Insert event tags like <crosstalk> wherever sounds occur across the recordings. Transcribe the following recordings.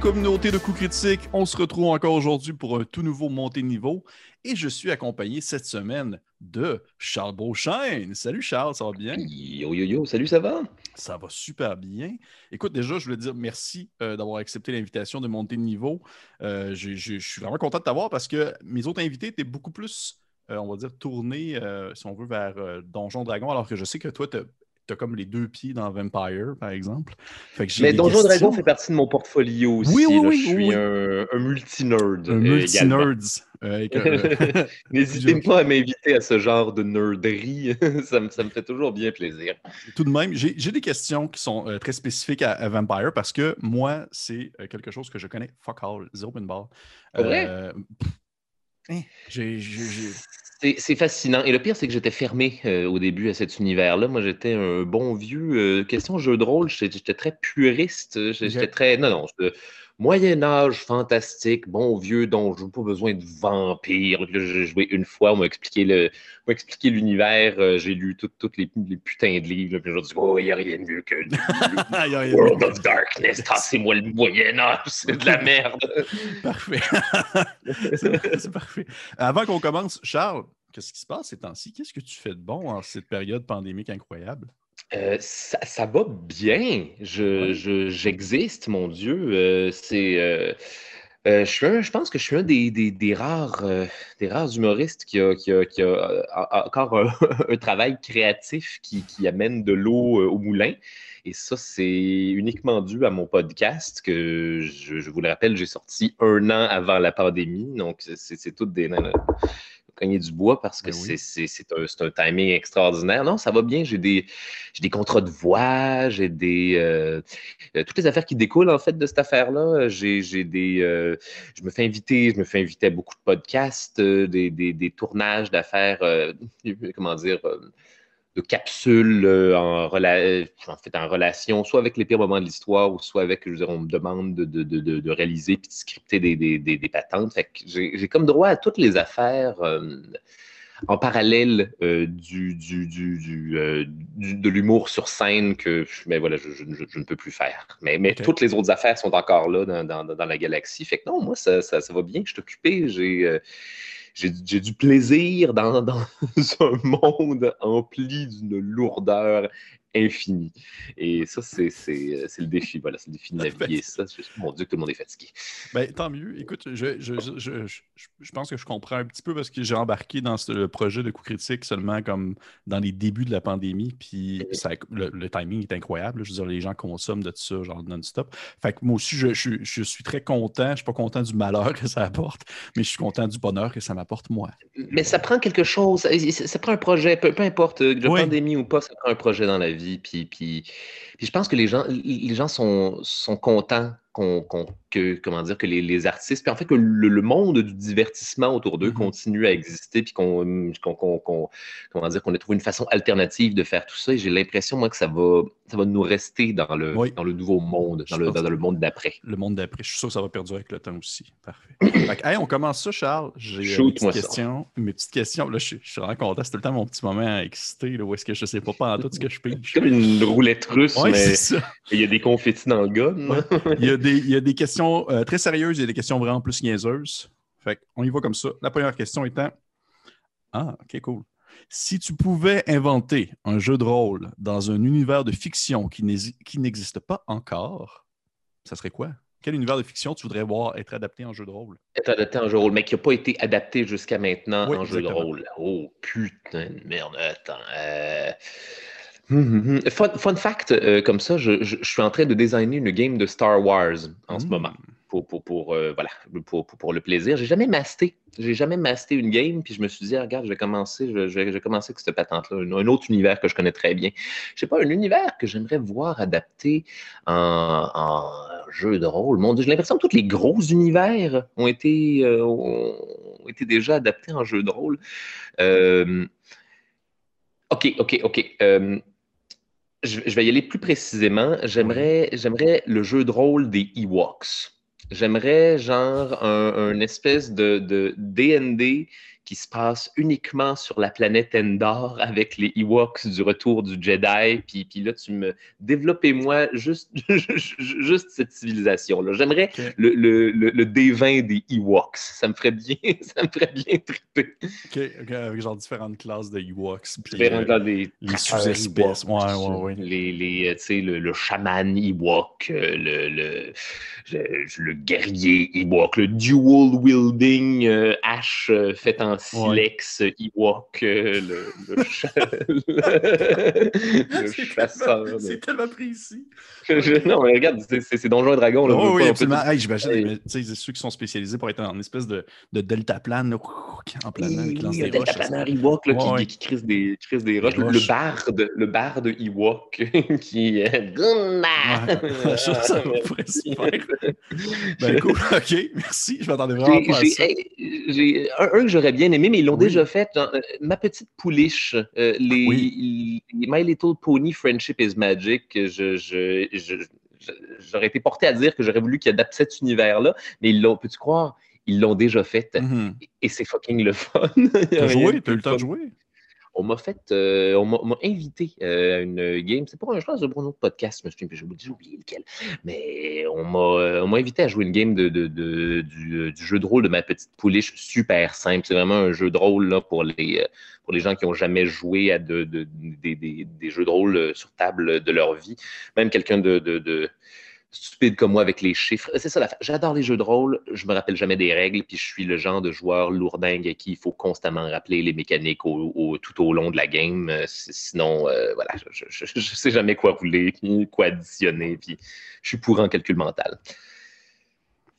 communauté de coups critiques, on se retrouve encore aujourd'hui pour un tout nouveau montée de niveau et je suis accompagné cette semaine de Charles Beauchesne. Salut Charles, ça va bien? Yo yo yo, salut, ça va? Ça va super bien. Écoute, déjà, je voulais dire merci euh, d'avoir accepté l'invitation de monter de niveau. Euh, je, je- je suis vraiment content de t'avoir parce que mes autres invités étaient beaucoup plus, euh, on va dire, tournés, euh, si on veut, vers euh, Donjon Dragon, alors que je sais que toi, tu as, comme les deux pieds dans Vampire, par exemple. Fait que j'ai Mais Donjon. Dragon fait partie de mon portfolio aussi. Oui, oui, là. oui, Je suis oui. un, un multi-nerd. Un multi-nerds. euh, euh. <laughs> N'hésitez pas à m'inviter à ce genre de nerderie. <laughs> ça, me, ça me fait toujours bien plaisir. Tout de même, j'ai des questions qui sont euh, très spécifiques à, à Vampire parce que moi, c'est quelque chose que je connais fuck all, zéro pin bar. Pas vrai? Euh, hein, C'est fascinant. Et le pire, c'est que j'étais fermé euh, au début à cet univers-là. Moi, j'étais un bon vieux. euh, question jeu de rôle, j'étais très puriste. J'étais très. Non, non. J'étais- Moyen-Âge, fantastique, bon vieux donjon, pas besoin de vampires. Là, J'ai joué une fois, on m'a expliqué le, on m'a expliqué l'univers. euh, J'ai lu tout- tous les, les putains de livres. là, Puis j'ai dit, oh, il n'y a rien de mieux que le-. <laughs> World of Darkness. Tassez-moi le Moyen-Âge, c'est de la merde. <laughs> Parfait. <laughs> C'est c'est parfait. Avant qu'on commence, Charles, qu'est-ce qui se passe ces temps-ci? Qu'est-ce que tu fais de bon en cette période pandémique incroyable? Euh, ça, ça va bien. Je, je- j'existe, mon Dieu. Euh, c'est, euh, je, suis un- je pense que je suis un des, des- des rares, des rares humoristes qui a, qui a- qui a, a- encore un, <laughs> un travail créatif qui, qui amène de l'eau au moulin. Et ça, c'est uniquement dû à mon podcast que, je, je vous le rappelle, j'ai sorti un an avant la pandémie. Donc, c'est, c'est tout des cogner du bois parce que Ben oui. c'est, un, timing extraordinaire. Non, ça va bien. J'ai des, contrats de voix, j'ai des. euh, euh, toutes les affaires qui découlent en fait de cette affaire-là. J'ai, des. euh, je me fais inviter, je me fais inviter à beaucoup de podcasts, des, des, des tournages d'affaires, <laughs> comment dire, de capsules euh, en, rela- en fait, en relation, soit avec les pires moments de l'histoire, ou soit avec, je veux dire, on me demande de, de, de, de- réaliser puis de scripter des, des, des, des patentes. Fait que j'ai, comme droit à toutes les affaires. euh, en parallèle euh, du, du, du, du, euh, du- de l'humour sur scène que mais voilà, je, je- je- je ne peux plus faire. Mais, mais toutes les autres affaires sont encore là dans, dans- dans la galaxie. Fait que non, moi, ça, ça, ça va bien. Je suis occupé. J'ai, euh, j'ai, du plaisir dans, dans <laughs> un monde empli d'une lourdeur infinie. Et ça, c'est, c'est, c'est le défi. Voilà, c'est le défi de <laughs> naviguer ça. Je- Mon Dieu, que tout le monde est fatigué. Ben, tant mieux. Écoute, je, je, je, je- je- je pense que je comprends un petit peu parce que j'ai embarqué dans ce projet de coup critique seulement comme dans les débuts de la pandémie. Puis ça- le, le timing est incroyable. Je veux dire, les gens consomment de tout ça, genre non-stop. Fait que moi aussi, je, je- je suis très content. Je ne suis pas content du malheur que ça apporte, mais je suis content du bonheur que ça m'apporte moi. Mais ça prend quelque chose, ça, prend un projet, peu, peu importe, euh, de Oui. pandémie ou pas, ça prend un projet dans la vie. Puis, puis, puis je pense que les gens, les gens sont, sont contents qu'on, que, comment dire, que les, les artistes, puis en fait que le, le monde du divertissement autour d'eux Mhm. continue à exister, puis qu'on, comment dire, qu'on ait trouvé une façon alternative de faire tout ça. Et j'ai l'impression, moi, que ça va, ça va nous rester dans le, Oui. dans le nouveau monde, dans le, dans, le monde d'après. Le monde d'après, je suis sûr que ça va perdurer avec le temps aussi. Parfait. <clears throat> Fait hey, on commence ça, Charles. J'ai euh, mes petites ça. questions. Mes petites questions. Là, je, suis- je suis vraiment content. C'est tout le temps mon petit moment excité. Là, où est-ce que je sais pas, pas en tout ce que je pige. Comme une roulette russe, Ouais, mais il y a des confettis dans le. Il y a des, il y a des questions euh, très sérieuses, a des questions vraiment plus niaiseuses. Fait on y va comme ça. La première question étant Ah, ok, cool. Si tu pouvais inventer un jeu de rôle dans un univers de fiction qui n'exi- qui n'existe pas encore, ça serait quoi? Quel univers de fiction tu voudrais voir être adapté en jeu de rôle? être adapté en jeu de rôle, mais qui n'a pas été adapté jusqu'à maintenant Oui, en jeu de rôle. Oh putain de merde, attends. euh, hum. Fun, fun fact, euh, comme ça, je, je- je suis en train de designer une game de Star Wars en ce Hmm. moment. Pour, pour, pour, euh, voilà, pour, pour- le plaisir. J'ai jamais masté. J'ai jamais masté une game, puis je me suis dit, ah, regarde, je vais commencer, je, je vais, commencer avec cette patente-là, un, un autre univers que je connais très bien. Je sais pas, un univers que j'aimerais voir adapté en, en jeu de rôle. Mon Dieu, j'ai l'impression que tous les gros univers ont été, euh, ont été déjà adaptés en jeu de rôle. OK, OK, OK. Je, je vais y aller plus précisément. J'aimerais, j'aimerais le jeu de rôle des Ewoks. J'aimerais genre un, un espèce de, de D&D qui se passe uniquement sur la planète Endor avec les Ewoks du retour du Jedi. Puis, puis là, tu me développez-moi juste, <laughs> juste cette civilisation-là. J'aimerais le, le, le, D20 des Ewoks. Ça me ferait bien, <laughs> ça me ferait bien triper. OK, avec genre différentes classes de Ewoks. différentes euh, des, les sous-espèces. Ouais, ouais, ouais. Les, les, euh, tu sais, le, le chaman Ewok, euh, le, le, le, guerrier Ewok, le dual-wielding euh, hache euh, fait en silex ouais. Ewok, euh, le, le, <laughs> chasseur. C'est tellement précis. non, mais regarde, c'est Donjons et Dragons. Là, oh, oui, absolument. Hey, J'imagine sais ceux qui sont spécialisés pour être en espèce de, de deltaplane, <laughs> en planant, qui lance des roches. planeur Ewok là, ouais, qui, qui des, crisse des roches. Le barde, le barde Ewok <laughs> qui est... Ouais, ça, ça pourrait se faire. Ben cool, ok, merci. Je m'attendais vraiment pas à ça. J'ai un, un, que j'aurais bien aimé, mais ils l'ont oui. déjà fait. Genre, euh, ma petite pouliche, euh, les, oui. les, My Little Pony Friendship is Magic. Je, je, je, j'aurais été porté à dire que j'aurais voulu qu'ils adaptent cet univers-là, mais ils l'ont, peux-tu croire, ils l'ont déjà fait. -hmm. Et c'est fucking le fun. <laughs> T'as joué, t'as eu le temps de jouer on m'a fait, euh, on m'a invité euh, à une game. C'est pas un choix de Bruno podcast, mais j'ai oublié lequel. Mais on m'a invité à jouer une game de, de du, jeu de rôle de ma petite pouliche super simple. C'est vraiment un jeu de rôle pour, les, pour gens qui n'ont jamais joué à de, des, des, des, jeux de rôle sur table de leur vie. Même quelqu'un de stupide comme moi avec les chiffres. C'est ça J'adore les jeux de rôle. Je me rappelle jamais des règles, puis je suis le genre de joueur lourdingue à qui il faut constamment rappeler les mécaniques au, au, tout au long de la game. Sinon, euh, voilà, je ne sais jamais quoi rouler, quoi additionner, puis je suis pour en calcul mental.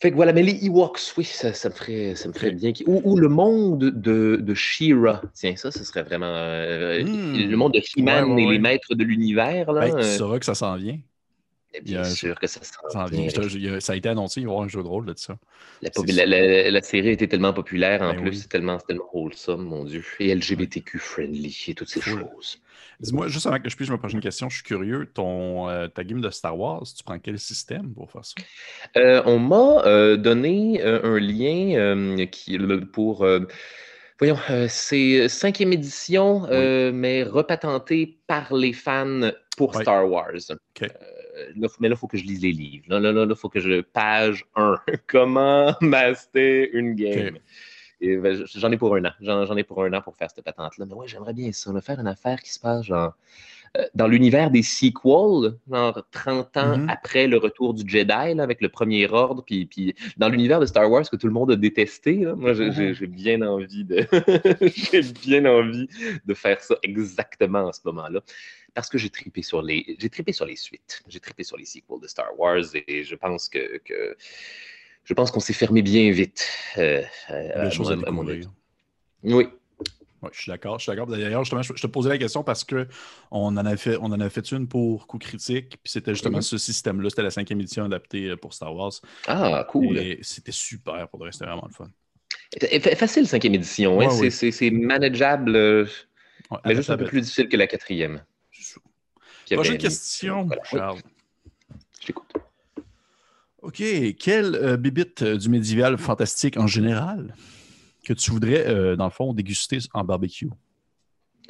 Fait que voilà, mais les Ewoks, oui, ça, ça me ferait, ça me ferait bien. Ou, ou, le monde de, de She-Ra. Tiens, ça, ce serait vraiment. Euh, mmh. Le monde de He-Man ouais, ouais, et ouais. les maîtres de l'univers. Ben, tu sauras que ça s'en vient. Bien sûr que ça vient. Ça a été annoncé, il va y avoir un jeu de rôle de ça. La, la, la, série a été tellement populaire, en ben plus, oui. c'est tellement, tellement wholesome, mon Dieu. Et LGBTQ friendly et toutes ces cool. choses. Dis-moi, juste avant que je puisse me poser une question, je suis curieux. Ton, euh, ta game de Star Wars, tu prends quel système pour faire ça? Euh, on m'a euh, donné un lien qui, pour. Voyons, c'est cinquième édition, oui. mais repatenté par les fans pour oui. Star Wars. Okay. Là, mais là, il faut que je lise les livres. Là, là, là, il faut que je. Page 1. <laughs> Comment master une game? Okay. Ben, j'en ai pour un an. J'en ai pour un an pour faire cette patente-là. Mais ouais, j'aimerais bien ça. Là, faire une affaire qui se passe genre. Euh, dans l'univers des sequels, genre 30 ans mm -hmm. après le retour du Jedi, là, avec le premier ordre, puis, puis dans l'univers de Star Wars que tout le monde a détesté, là, moi j'ai mm -hmm. bien envie de <laughs> j'ai bien envie de faire ça exactement en ce moment-là parce que j'ai trippé sur les j'ai sur les suites, j'ai trippé sur les sequels de Star Wars et je pense que, que je pense qu'on s'est fermé bien vite. Euh, à, choses à, à mon avis. Oui. Oui, je suis d'accord. Je suis d'accord. D'ailleurs, justement, je te posais la question parce qu'on en, a fait, on en a fait une pour coup critique, puis c'était justement mm -hmm. ce système-là. C'était la cinquième édition adaptée pour Star Wars. Ah, cool. Et c'était super pour le reste, c'était vraiment le fun. Facile, cinquième édition. Ouais, hein? ouais, c'est manageable, ouais, mais juste un peu plus difficile que la quatrième. Prochaine question, voilà. Charles. Je t'écoute. OK. Quelle euh, bibite euh, du médiéval fantastique en général que tu voudrais, euh, dans le fond, déguster en barbecue?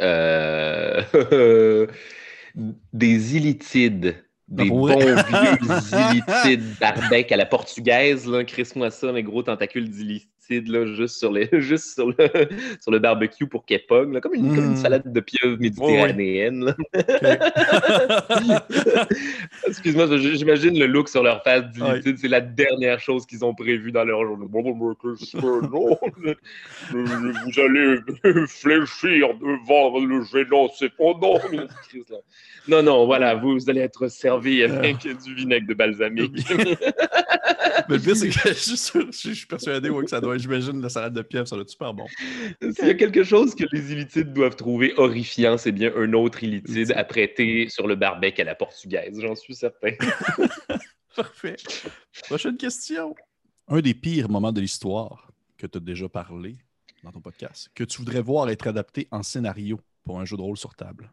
Euh... <laughs> des illitides. Des bons vieux <laughs> illitides barbecue à la portugaise. Crisse-moi ça, mes gros tentacules là, juste, sur, les, <laughs> juste sur, le, sur le barbecue pour qu'elle pogne, comme, une, comme une salade de pieuvre méditerranéenne. Oh. <laughs> Excuse-moi, j'imagine le look sur leur face ouais. c'est la dernière chose qu'ils ont prévu dans leur journée. vous allez fléchir devant le pas <laughs> non. Non, voilà, vous allez être servi avec euh... du vinaigre de balsamique. Mais le pire, c'est que je suis, sûr, je suis persuadé ouais, que ça doit, j'imagine, la salade de pieuvre, ça doit être super bon. S'il y a quelque chose que les illitides doivent trouver horrifiant, c'est bien un autre illitide apprêté sur le barbecue à la portugaise, j'en suis certain. <laughs> Parfait. Prochaine question. Un des pires moments de l'histoire que tu as déjà parlé dans ton podcast, que tu voudrais voir être adapté en scénario pour un jeu de rôle sur table?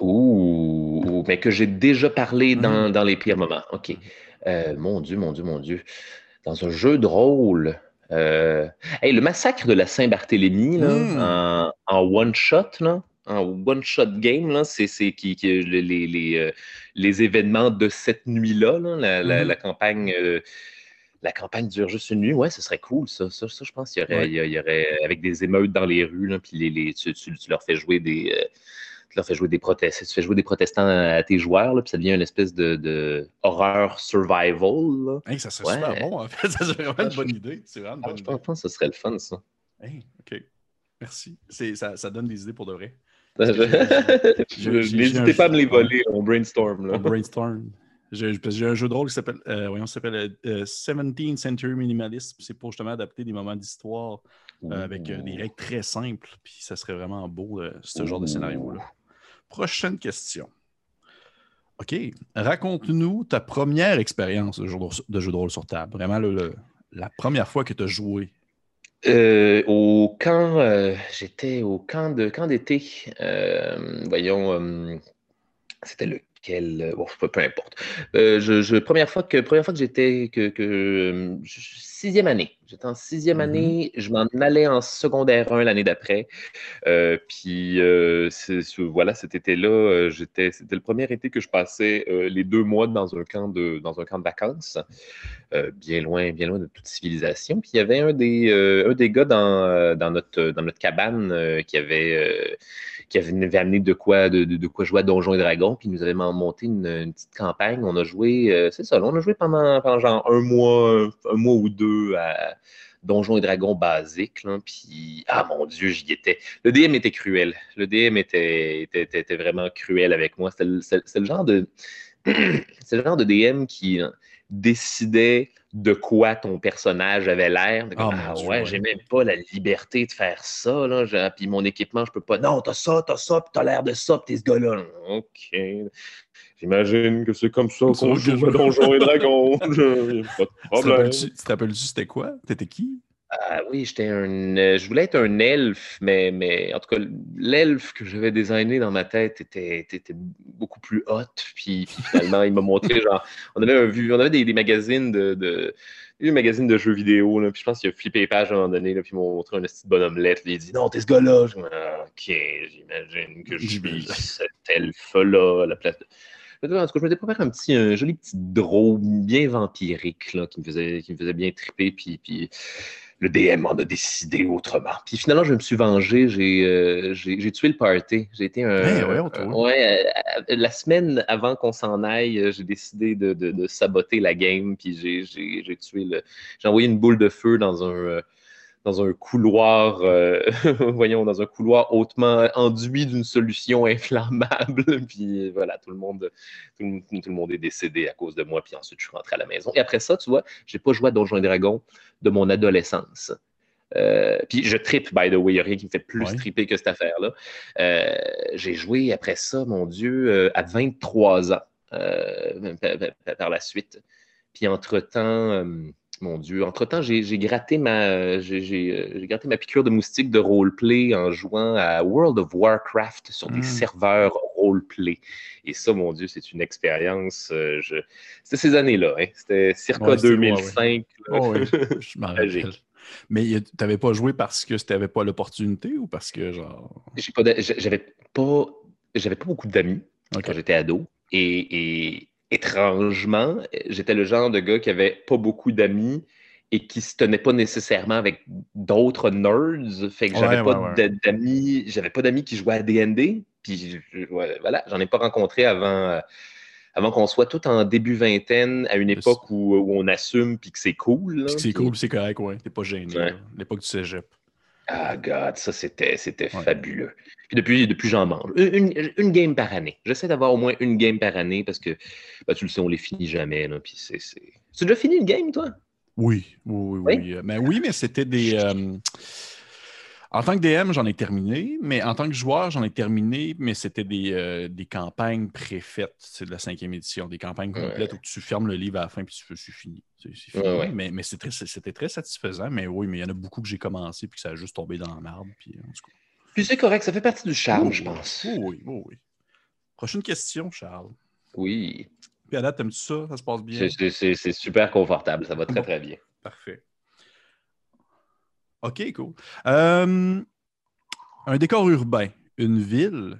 Ouh, mais que j'ai déjà parlé dans, mmh. dans, les pires moments. OK. Euh, mon Dieu, mon Dieu, mon Dieu. Dans un jeu de rôle, Euh, le massacre de la Saint-Barthélemy, Hmm. en, en one-shot, là, en one-shot game, là, c'est, c'est qui, qui- les, les, les, euh, les événements de cette nuit-là, là, la, la- la campagne. euh, la campagne dure juste une nuit, ouais, ce serait cool, ça. Ça, ça, je pense qu'il y aurait, Ouais. il y a- il y aurait, avec des émeutes dans les rues, là, puis les, les- tu, tu- tu leur fais jouer des, euh, tu leur fais jouer des protestants, tu fais jouer des protestants à tes joueurs, là, puis ça devient une espèce de, de horreur survival. là. Hey, ça serait Ouais. super bon, en fait. <laughs> Ça serait vraiment une bonne idée. C'est vraiment une Ah, bonne je idée. pense, je pense que ce serait le fun, ça. Hey, OK. Merci. Ça, ça donne des idées pour de vrai. <laughs> N'hésitez pas à me les voler, on brainstorm. Là. On brainstorm. J'ai un jeu de rôle qui s'appelle euh, voyons, s'appelle euh, 17th Century Minimalism. C'est pour justement adapter des moments d'histoire euh, avec euh, des règles très simples. Puis ça serait vraiment beau, euh, ce genre de scénario-là. Prochaine question. OK. Raconte-nous ta première expérience de jeu de, rôle sur table. Vraiment, la première fois que tu as joué. Euh, au camp, euh, j'étais au camp de camp d'été. Euh, voyons, euh, c'était lequel? euh, Bon, peu, peu importe. Euh, je, je- première fois que première fois que j'étais que, que euh, je- sixième année. J'étais en sixième Mhm. année. Je m'en allais en secondaire 1 l'année d'après. Euh, puis euh, voilà, cet été-là, j'étais, c'était le premier été que je passais les deux mois dans un camp de dans un camp de vacances. bien loin, bien loin de toute civilisation. Puis il y avait un des, un des gars dans, dans, notre, dans notre cabane qui avait, qui avait, amené de quoi, jouer à Donjons et Dragons, puis nous avait monté une, petite campagne. On a joué, euh, c'est ça, on a joué pendant, genre un mois, un mois ou deux à Donjons et Dragons basique. Puis, ah mon Dieu, j'y étais. Le DM était cruel. Le DM était, était, vraiment cruel avec moi. C'est- le genre de. <clears throat> c'est le genre de DM qui décidait de quoi ton personnage avait l'air. Ah, ah Dieu, ouais, ouais. j'ai même pas la liberté de faire ça. Là, Je- puis mon équipement, je peux pas. Non, t'as ça, t'as ça, puis t'as l'air de ça, puis t'es ce gars-là. OK. J'imagine que c'est comme ça qu'on joue je- à Donjons et Dragons. <laughs> Pas de problème. tu te rappelles-tu c'était quoi? T'étais qui? Ah oui, j'étais un. euh, je voulais être un elfe, mais, mais en tout cas, l'elfe que j'avais designé dans ma tête était, était, était beaucoup plus hot. Puis, puis finalement, il m'a montré, genre, on avait, un vu, on avait des, des magazines de. de des magazines de jeux vidéo, là, puis je pense qu'il a flippé les pages à un moment donné, là, puis il m'a montré un petit bonhomme lettre. Il a dit Non, t'es ce gars-là. Je dis, Ah, ok, j'imagine que je suis cet elfe-là à la place de. En tout cas, je m'étais préparé un petit, un joli petit draw bien vampirique là, qui, me faisait, qui me faisait bien triper. Puis, puis le DM en a décidé autrement. Puis finalement, je me suis vengé. J'ai euh, j'ai- tué le party. J'ai été un. Eh, ouais, toi. un- ouais, euh, la semaine avant qu'on s'en aille, euh, j'ai décidé de, de- de saboter la game. Puis j'ai- tué le. J'ai envoyé une boule de feu dans un. euh, dans un couloir, euh, <laughs> voyons, dans un couloir hautement enduit d'une solution <laughs> inflammable. Puis voilà, tout le monde, tout, le- tout le monde est décédé à cause de moi. Puis ensuite, je suis rentré à la maison. Et après ça, tu vois, j'ai pas joué à Donjons et Dragons de mon adolescence. Euh, puis je tripe, by the way, il n'y a rien qui me fait plus Ouais. triper que cette affaire-là. Euh, j'ai joué après ça, mon Dieu, à 23 ans par, la suite. Puis entre-temps, mon Dieu, entre-temps, j'ai gratté, ma, euh, j'ai gratté ma piqûre de moustique de roleplay en jouant à World of Warcraft sur des Mm. serveurs roleplay. Et ça, mon Dieu, c'est une expérience. euh, je... C'était ces années-là, hein. c'était circa Ouais, c'était- ouais, 2005. là. Oh, oui, je m'en <laughs> rappelle. Mais y a- t'avais pas joué parce que t'avais pas l'opportunité ou parce que genre? Pas j'avais pas pas beaucoup d'amis quand j'étais ado et, et étrangement j'étais le genre de gars qui avait pas beaucoup d'amis et qui se tenait pas nécessairement avec d'autres nerds fait que j'avais Ouais, pas ouais, ouais. d'a- d'amis j'avais pas d'amis qui jouaient à D&D puis voilà j'en ai pas rencontré avant euh, avant qu'on soit tout en début vingtaine à une époque où, où on assume puis que c'est cool là. Puis que c'est cool, c'est correct, ouais. T'es pas gêné. L'époque du cégep. Ah, God, ça, c'était, c'était Ouais. fabuleux. Puis depuis, depuis j'en mange. Une, une- une game par année. J'essaie d'avoir au moins une game par année parce que, ben, tu le sais, on les finit jamais. Là, puis c'est, c'est... Tu as déjà fini une game, toi? Oui, oui, oui. Oui? oui. Euh, Mais oui, mais c'était des. euh, En tant que DM, j'en ai terminé, mais en tant que joueur, j'en ai terminé, mais c'était des, euh, des campagnes préfaites. C'est de la cinquième édition, des campagnes complètes où tu fermes le livre à la fin puis tu- c'est fini. C'est, c'est fini. Ouais. Mais, mais c'est très- c'était très satisfaisant. Mais oui, mais il y en a beaucoup que j'ai commencé puis que ça a juste tombé dans la marde. Puis, en tout cas. Puis c'est correct, ça fait partie du charme, Oh, je pense. Oui, oui, oui, oui. Prochaine question, Charles. Oui. Puis à date, t'aimes-tu ça? Ça se passe bien? C'est, c'est- c'est- c'est super confortable. Ça va très, Bon. très bien. Parfait. OK, cool. Euh, un décor urbain, une ville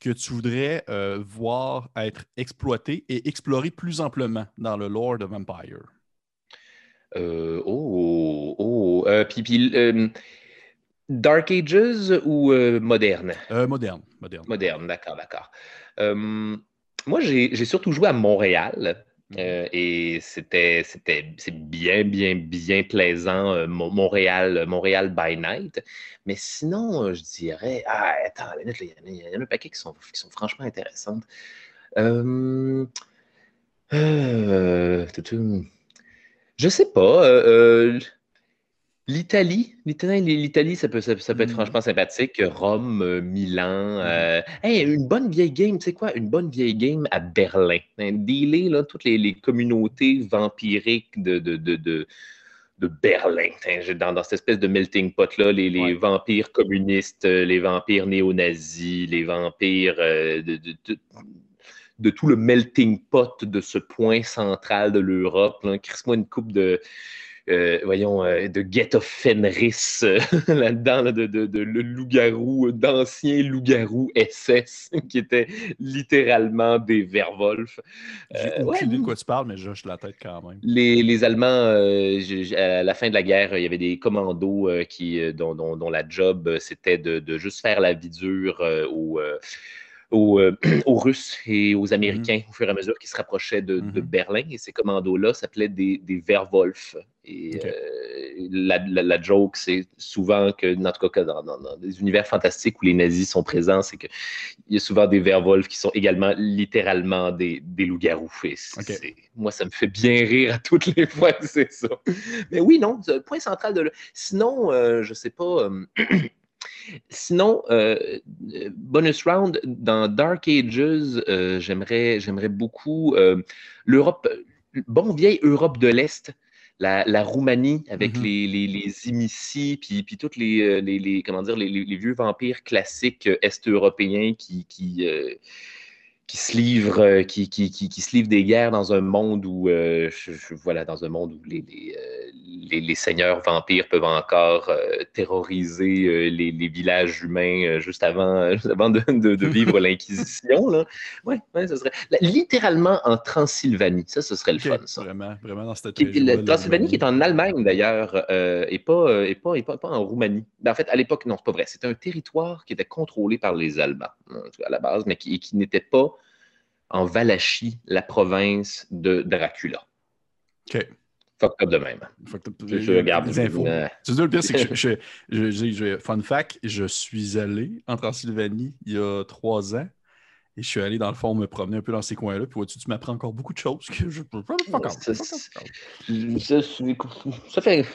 que tu voudrais euh, voir être exploitée et explorée plus amplement dans le lore de Vampire. Euh, oh, oh. puis, puis Dark Ages ou moderne? moderne, moderne. Moderne, d'accord, d'accord. moi, j'ai surtout joué à Montréal. Euh, et c'était, c'était, c'est bien, bien, bien plaisant, euh, Montréal, Montréal by night. Mais sinon, euh, je dirais, ah, attends, il y, en a un paquet qui sont, qui sont franchement intéressantes. je sais pas. L'Italie, l'Italie, ça peut, ça, peut être mm. franchement sympathique. Rome, euh, Milan. Mm. Euh, une bonne vieille game, tu sais quoi? Une bonne vieille game à Berlin. Hein, dealer là, toutes les, communautés vampiriques de, de, de, de, Berlin. Hein, dans, dans, cette espèce de melting pot-là, les, vampires communistes, euh, les vampires néo-nazis, les vampires de, de, tout le melting pot de ce point central de l'Europe. Crisse-moi une coupe de voyons, euh, de Get of Fenris euh, <laughs> là-dedans, de, le loup-garou, d'anciens loups-garous SS <laughs> qui étaient littéralement des Werwolf. J'ai aucune idée de quoi tu parles, mais je la tête quand même. Les, Allemands, à la fin de la guerre, il y avait des commandos qui, dont, la job, c'était de, juste faire la vie dure aux euh, <clears throat> aux, Russes et aux Américains mhm. au fur et à mesure qu'ils se rapprochaient de, mhm. Berlin. Et ces commandos-là s'appelaient des, des Werwolf. Et euh, la, joke, c'est souvent que, en tout cas, dans, des univers fantastiques où les nazis sont présents, c'est qu'il y a souvent des Werwolf qui sont également littéralement des, loups-garous. Moi, ça me fait bien rire à toutes les fois que c'est ça. Mais oui, non, le point central de. Sinon, euh, je sais pas. <clears throat> Sinon, euh, bonus round, dans Dark Ages, euh, j'aimerais, j'aimerais beaucoup euh, l'Europe, bon vieille Europe de l'Est, la, Roumanie avec mm-hmm. les, les, les Imici, puis, les, les, comment dire, les, vieux vampires classiques est-européens qui, qui qui se livrent, euh, qui, qui, qui, qui, se livrent des guerres dans un monde où, euh, voilà, dans un monde où les, les, euh, les, seigneurs vampires peuvent encore terroriser les, villages humains juste avant, avant de, de, vivre <laughs> l'Inquisition. Oui, ouais, ça serait littéralement en Transylvanie. Ça, ce serait le fun, ça. Vraiment, vraiment dans cette La Transylvanie qui est en Allemagne, d'ailleurs, et, pas, et, pas, et pas, pas, en Roumanie. Ben, en fait, à l'époque, non, c'est pas vrai. C'était un territoire qui était contrôlé par les Allemands, à la base, mais qui, qui n'était pas en Valachie, la province de Dracula. OK. Fuck up de même. Je, regarde les infos. Tu sais, le pire, c'est que <laughs> je, je, fun fact, je suis allé en Transylvanie il y a trois ans et je suis allé dans le fond me promener un peu dans ces coins-là. Puis vois-tu, tu m'apprends encore beaucoup de choses que je peux Ça fait.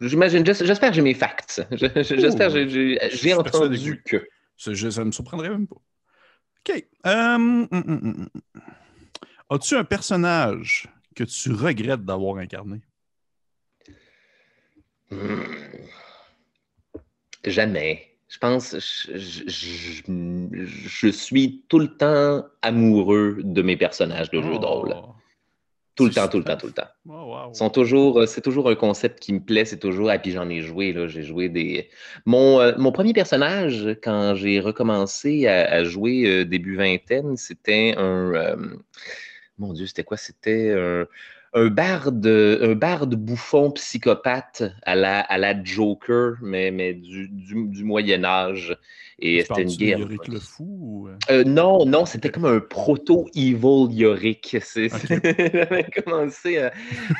J'imagine, j'espère que j'ai mes facts. J'espère que j'ai entendu que. Ça, ça me surprendrait même pas. OK. Hum, hum, hum, as-tu un personnage que tu regrettes d'avoir incarné? Jamais. Je pense, je, je, suis tout le temps amoureux de mes personnages de jeux de rôle. Tout le temps, tout le temps, tout le temps. Oh, sont toujours, euh, c'est toujours un concept qui me plaît, c'est toujours, et puis j'en ai joué, là, j'ai joué des... Mon, euh, mon premier personnage, quand j'ai recommencé à, jouer euh, début vingtaine, c'était un... mon Dieu, c'était quoi? C'était un un barde, un barde bouffon psychopathe à la, à la Joker, mais, mais du, du, Moyen Âge. Et c'était une guerre. Yorick le fou euh? Euh, Non, non, c'était comme un proto-evil Yorick. <laughs> J'avais commencé à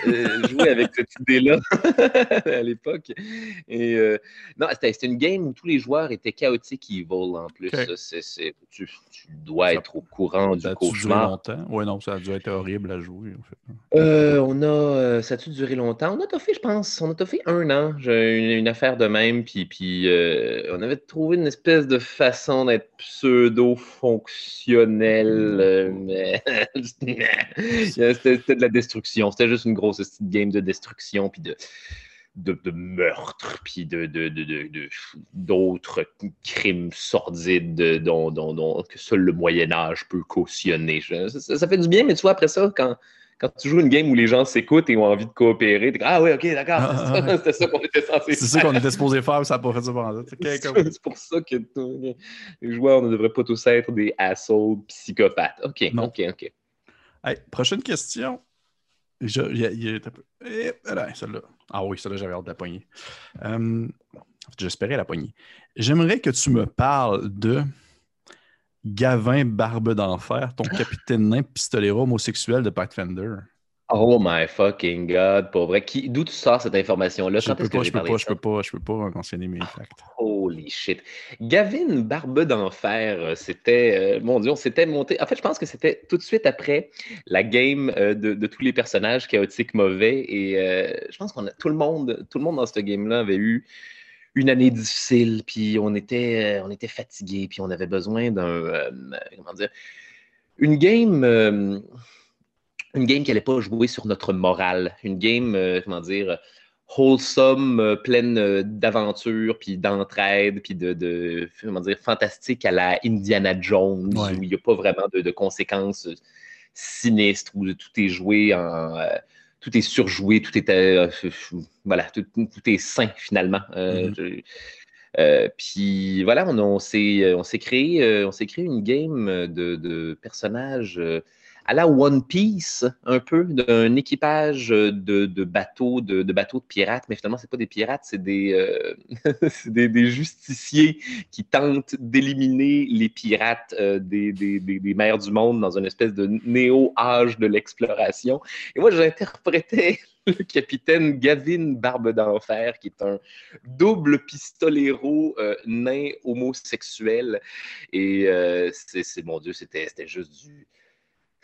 euh, jouer avec cette idée-là <laughs> à l'époque. Et non, c'était une game où tous les joueurs étaient chaotiques evil en plus. tu, dois être au courant du cauchemar. Ça a longtemps? Oui, non, ça a dû être horrible à jouer. En fait. On a, ça a-tu duré longtemps? On a fait, je pense, on a fait un an, une, une affaire de même, puis, puis on avait trouvé une espèce de façon d'être pseudo-fonctionnel, mais <laughs> c'était de la destruction. C'était juste une grosse game de destruction, puis de, de, meurtre, puis de, d'autres crimes sordides dont, dont, que seul le Moyen Âge peut cautionner. Ça, fait du bien, mais tu vois, après ça, quand quand tu joues une game où les gens s'écoutent et ont envie de coopérer, tu Ah oui, ok, d'accord, ah, <laughs> c'était ça, qu'on était censé faire. C'est ça qu'on était supposé faire, ça n'a pas fait ça pendant C'est <laughs> pour ça que les joueurs ne devraient pas tous être des assholes psychopathes. Ok, ok, ok. prochaine question. Je, y eh, celle-là. Ah oui, celle-là, j'avais hâte de la poignée. Euh, j'espérais la poignée. J'aimerais que tu me parles de Gavin Barbe d'Enfer, ton <laughs> capitaine nain pistolero homosexuel de Pathfinder. Oh my fucking god, pour vrai. D'où tu sors cette information-là? Je peux pas, je peux pas, je peux pas, je peux pas mentionner mes facts. Holy shit. Gavin Barbe d'Enfer, euh, c'était, euh, mon Dieu, on s'était monté. En fait, je pense que c'était tout de suite après la game euh, de, tous les personnages chaotiques mauvais. Et je pense qu'on a tout le monde, tout le monde dans cette game-là avait eu une année difficile, puis on était, on était fatigué, puis on avait besoin d'un, comment dire, une game une game qui n'allait pas jouer sur notre morale, une game, euh, comment dire, wholesome, euh, pleine euh, d'aventure, puis d'entraide, puis de, comment dire, fantastique à la Indiana Jones, où il n'y a pas vraiment de, conséquences sinistres, où tout est joué en... tout est surjoué, tout est... voilà, tout, est sain, finalement. Mm-hmm. puis voilà, on, on s'est créé, on créé une game de, de personnages à la One Piece, un peu, d'un équipage de, bateaux, de, bateaux de pirates, mais finalement, ce pas des pirates, c'est des, euh, <laughs> des, justiciers qui tentent d'éliminer les pirates euh, des, des, mers du monde dans une espèce de néo-âge de l'exploration. Et moi, j'interprétais <laughs> le capitaine Gavin Barbe d'Enfer, qui est un double pistolero euh, nain homosexuel. Et c'est, mon Dieu, c'était juste du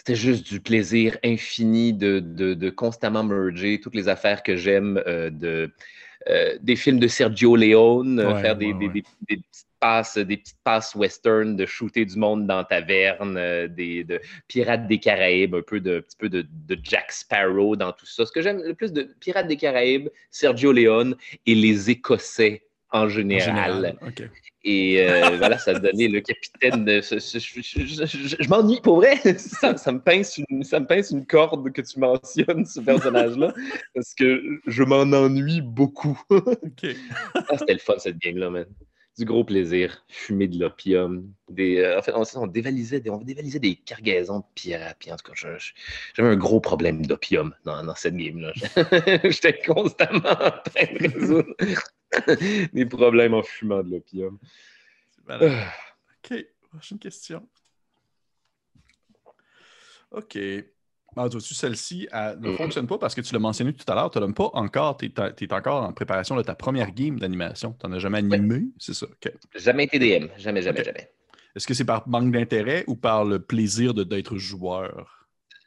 c'était juste du plaisir infini de, constamment merger toutes les affaires que j'aime euh, de, euh, des films de Sergio Leone, euh, faire des, petites passes, des petites passes western, de shooter du monde dans taverne, des de Pirates des Caraïbes, un peu de, petit peu de, Jack Sparrow dans tout ça. Ce que j'aime le plus de Pirates des Caraïbes, Sergio Leone et les Écossais en général. Et euh, <laughs> voilà, ça a donné le capitaine. je, m'ennuie pour vrai. <laughs> Ça, me pince une, ça me pince une corde que tu mentionnes, ce personnage-là, parce que je m'en ennuie beaucoup. Ah, c'était le fun, cette game-là, man. Du gros plaisir. Fumer de l'opium. Des, euh, en fait, on, dévalisait des, on dévalisait des cargaisons de pirates. Puis en tout cas, j'avais un gros problème d'opium dans, dans, cette game-là. <laughs> J'étais constamment en train de résoudre <laughs> des problèmes en fumant de l'opium. Ah. OK, prochaine question. OK. Ah, tu celle-ci ne fonctionne pas parce que tu l'as mentionné tout à l'heure, tu n'as pas encore, tu es, encore en préparation de ta première game d'animation. Tu n'en as jamais animé, c'est ça? Jamais été DM, jamais, jamais, jamais. Est-ce que c'est par manque d'intérêt ou par le plaisir d'être joueur?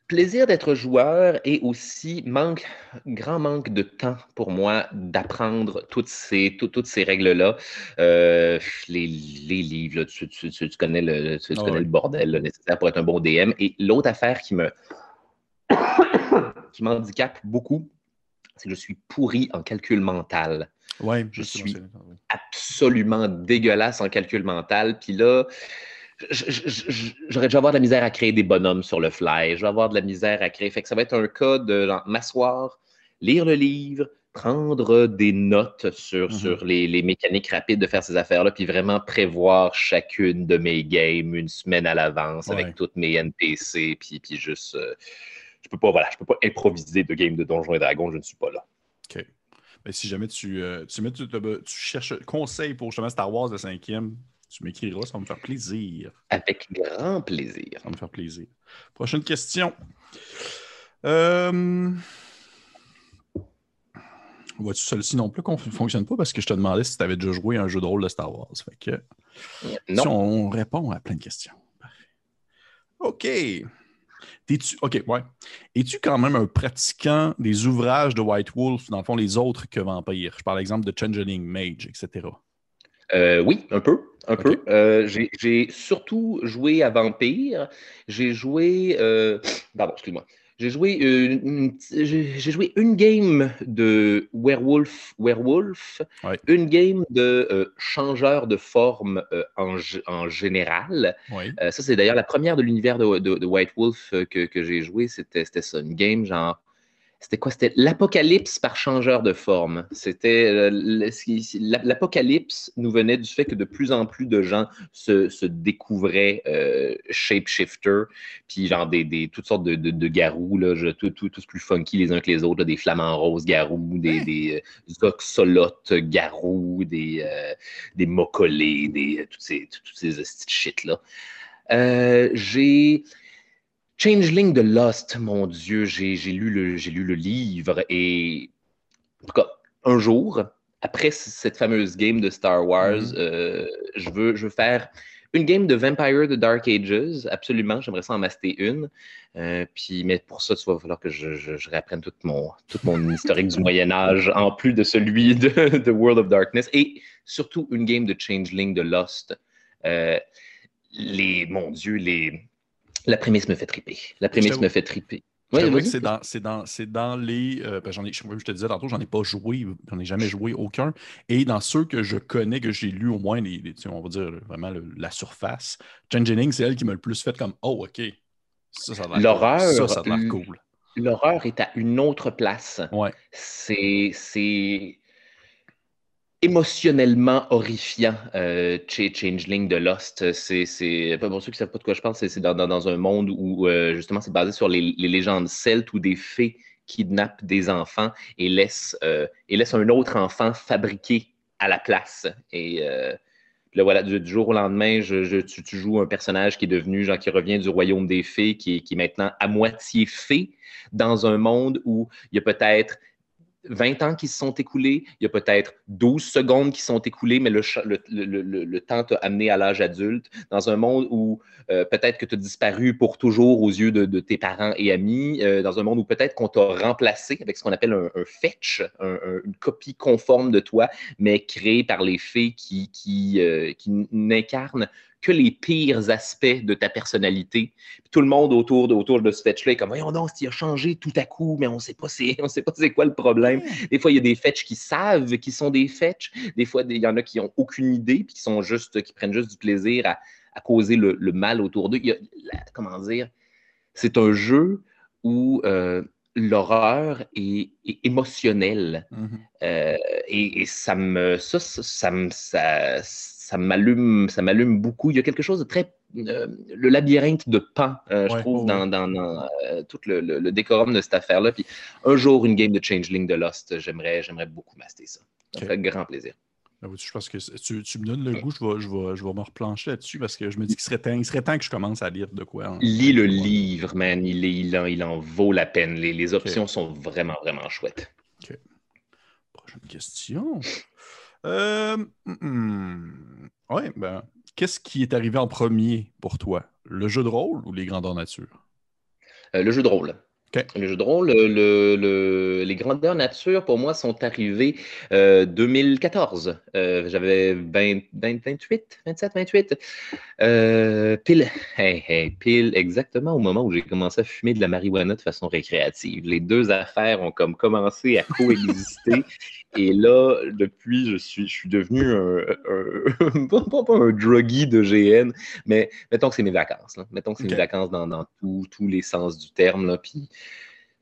plaisir d'être joueur et aussi manque, grand manque de temps pour moi d'apprendre toutes ces, toutes ces règles-là. Euh, les, livres, tu, connais, le, tu, connais le bordel nécessaire pour être un bon DM. Et l'autre affaire qui me <coughs> qui m'handicape beaucoup, c'est que je suis pourri en calcul mental. Ouais, je suis absolument dégueulasse en calcul mental. Puis là, j'aurais dû avoir de la misère à créer des bonhommes sur le fly. Je vais avoir de la misère à créer. Fait que ça va être un cas de m'asseoir, lire le livre, prendre des notes sur, mm-hmm. sur les, mécaniques rapides de faire ces affaires-là, puis vraiment prévoir chacune de mes games une semaine à l'avance avec toutes mes NPC, puis, puis juste. Euh, peux pas, voilà, je peux pas improviser de game de Donjons et Dragons, je ne suis pas là. OK. Mais si jamais tu, euh, tu, tu, tu, cherches conseil pour justement Star Wars le cinquième, tu m'écriras, ça va me faire plaisir. Avec grand plaisir. Ça va me faire plaisir. Prochaine question. Euh... Vois-tu, celle-ci non plus ne fonctionne pas? Parce que je te demandais si tu avais déjà joué à un jeu de rôle de Star Wars. Fait que, non. on répond à plein de questions. OK. Es-tu, OK, ouais. Es-tu quand même un pratiquant des ouvrages de White Wolf, dans le fond, les autres que Vampire? Je parle exemple de Changeling Mage, etc. Euh, oui, un peu. Un peu. Euh, j'ai surtout joué à Vampire. J'ai joué. Euh, pardon, excuse-moi. J'ai joué, euh, une, j'ai joué une game de Werewolf, Werewolf une game de euh, changeur de forme euh, en, en, général. ça, c'est d'ailleurs la première de l'univers de, de, White Wolf que, que j'ai joué. C'était ça, une game genre c'était quoi? C'était l'apocalypse par changeur de forme. C'était euh, l'apocalypse nous venait du fait que de plus en plus de gens se, découvraient euh, shapeshifter, puis genre des, toutes sortes de, de, garous, là, tout, tous plus funky les uns que les autres, des flamants roses garous, des, des, euh, oxolotes garous, des, des mocolés, des, toutes ces, toutes ces shit-là. j'ai Changeling de Lost, mon Dieu, j'ai lu, le, lu le livre et en tout cas, un jour, après cette fameuse game de Star Wars, mm-hmm. euh, je, veux, je veux faire une game de Vampire de Dark Ages, absolument, j'aimerais ça en master une. Euh, puis, mais pour ça, il va falloir que je, je, réapprenne tout mon, tout mon historique du Moyen Âge, en plus de celui de, de, World of Darkness, et surtout une game de Changeling de Lost. Euh, les, mon Dieu, les, la prémisse me fait triper. La prémisse me fait triper. Ouais, c'est dans, dans, dans, les. Euh, j'en ai, je te disais tantôt, j'en ai pas joué, j'en ai jamais joué aucun. Et dans ceux que je connais, que j'ai lu au moins, les, on va dire vraiment la surface, Changeling, c'est elle qui m'a le plus fait comme Oh, OK. Ça, ça a L'horreur. Ça, ça a l'air cool. L'horreur est à une autre place. Ouais. C'est émotionnellement horrifiant, euh, Changeling de Lost. C'est, pour ceux qui ne savent pas de quoi je parle, c'est dans, un monde où euh, justement c'est basé sur les, légendes celtes où des fées kidnappent des enfants et laissent, euh, et laissent un autre enfant fabriqué à la place. Et euh, là, voilà, du, jour au lendemain, tu, joues un personnage qui est devenu, genre, qui revient du royaume des fées, qui est maintenant à moitié fée, dans un monde où il y a peut-être 20 ans qui se sont écoulés, il y a peut-être 12 secondes qui sont écoulées, mais le, le, temps t'a amené à l'âge adulte, dans un monde où euh, peut-être que tu as disparu pour toujours aux yeux de, tes parents et amis, euh, dans un monde où peut-être qu'on t'a remplacé avec ce qu'on appelle un, fetch, une copie conforme de toi, mais créée par les fées qui, qui, euh, qui n'incarnent que les pires aspects de ta personnalité. tout le monde autour de, autour de ce fetch-là est comme Voyons donc, il a changé tout à coup, mais on <laughs> ne sait pas c'est quoi le problème. Des fois, il y a des fetchs qui savent qu'ils sont des fetchs. Des fois, il y en a qui n'ont aucune idée puis qui sont juste, qui prennent juste du plaisir à, causer le, mal autour d'eux. Comment dire? C'est un jeu où euh, l'horreur est, émotionnelle. Mm-hmm. Euh, et, ça me. Ça, ça, ça, ça m'allume, ça m'allume beaucoup. Il y a quelque chose de très euh, le labyrinthe de Pan, euh, je trouve, dans, euh, tout le, décorum de cette affaire-là. Puis un jour, une game de Changeling de Lost, j'aimerais, j'aimerais beaucoup master ça. Ça me ferait grand plaisir. Ben je pense que tu, me donnes le goût, je vais, je vais, je vais me replancher là-dessus parce que je me dis qu'il serait temps, il serait temps que je commence à lire de quoi. Lis le livre, man. Il, il, en, il en vaut la peine. Les, options sont vraiment, vraiment chouettes. OK. Prochaine question. Euh, hmm, ouais, ben, qu'est-ce qui est arrivé en premier pour toi? Le jeu de rôle ou les grandeurs nature? Euh, le jeu de rôle. Le jeu de rôle, les grandeurs nature, pour moi, sont arrivées euh, 2014. Euh, j'avais 28, 27, 28. pile, pile, exactement au moment où j'ai commencé à fumer de la marijuana de façon récréative. Les deux affaires ont comme commencé à coexister. <laughs> Et là, depuis, je suis, je suis devenu <laughs> un, un pas, un druggy de GN, mais mettons que c'est mes vacances. Mettons que c'est mes vacances dans, dans tous les sens du terme. Là, puis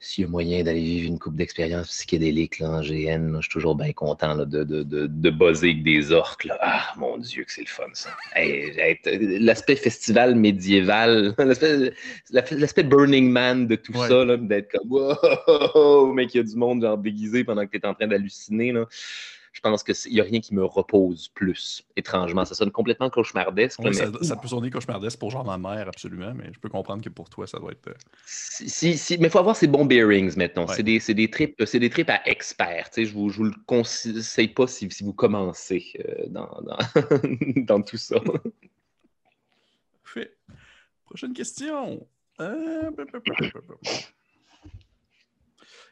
s'il y a moyen d'aller vivre une coupe d'expérience psychédélique là, en GN, je suis toujours bien content de, de, de, de buzzer avec des orques. Là. Ah, mon Dieu, que c'est le fun, ça. l'aspect festival médiéval, <laughs> l'aspect Burning Man de tout ça, d'être comme wow, <laughs> mec, il y a du monde genre déguisé pendant que tu es en train d'halluciner je pense qu'il n'y a rien qui me repose plus, étrangement. Ça sonne complètement cauchemardesque. mais... ça, peut sonner cauchemardesque pour genre ma mère, absolument, mais je peux comprendre que pour toi, ça doit être. Euh, si, si, mais il faut avoir ces bons bearings maintenant. C'est des, des, trips, des trips à experts. Je ne vous, je vous le conseille pas si, si vous commencez euh, dans, dans, <laughs> dans, tout ça. Prochaine question. Euh...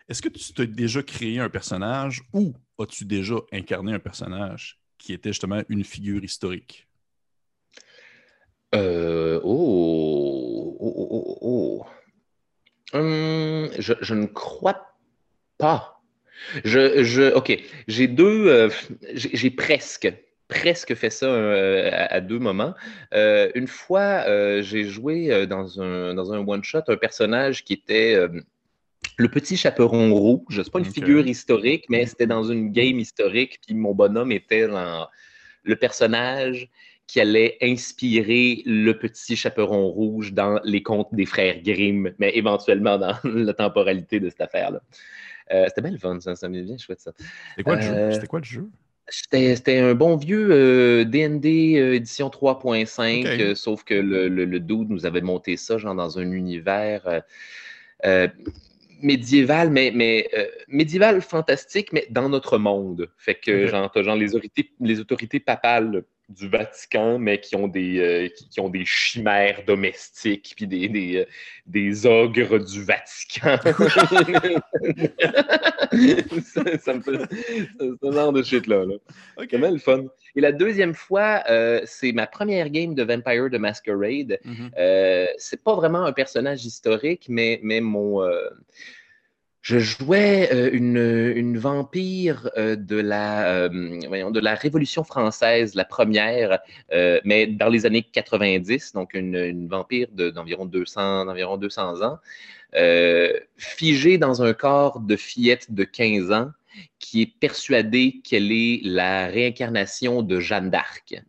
Est-ce que tu t'es déjà créé un personnage ou as-tu déjà incarné un personnage qui était justement une figure historique? Euh, oh, oh, oh, oh, Hum, je, ne crois pas. Je, je OK, j'ai deux, euh, j'ai presque, presque fait ça euh, à, deux moments. Euh, une fois, j'ai joué dans un, dans un one-shot un personnage qui était le petit chaperon rouge. C'est pas une figure historique, mais c'était dans une game historique, puis mon bonhomme était le personnage qui allait inspirer le petit chaperon rouge dans les contes des frères Grimm, mais éventuellement dans <laughs> la temporalité de cette affaire-là. Euh, c'était bien le fun, ça, ça m'est bien chouette ça. C'était quoi, euh, quoi, le jeu? C'était un bon vieux D&D euh, édition 3.5, sauf que le, le, dude nous avait monté ça genre dans un univers médiéval, mais, mais médiéval fantastique, mais dans notre monde. Fait que genre, genre les autorités, les autorités papales du Vatican, mais qui ont des, euh, qui, ont des chimères domestiques, puis des, des, euh, des ogres du Vatican. <laughs> ça, me fait ce genre de shit-là. Là. Okay. le fun. Et la deuxième fois, euh, c'est ma première game de Vampire de Masquerade. Mm-hmm. c'est pas vraiment un personnage historique, mais, mais mon je jouais euh, une, vampire euh, de, la, euh, de la Révolution française, la première, mais dans les années 90, donc une, vampire d'environ 200, 200 ans, figée dans un corps de fillette de 15 ans qui est persuadée qu'elle est la réincarnation de Jeanne d'Arc.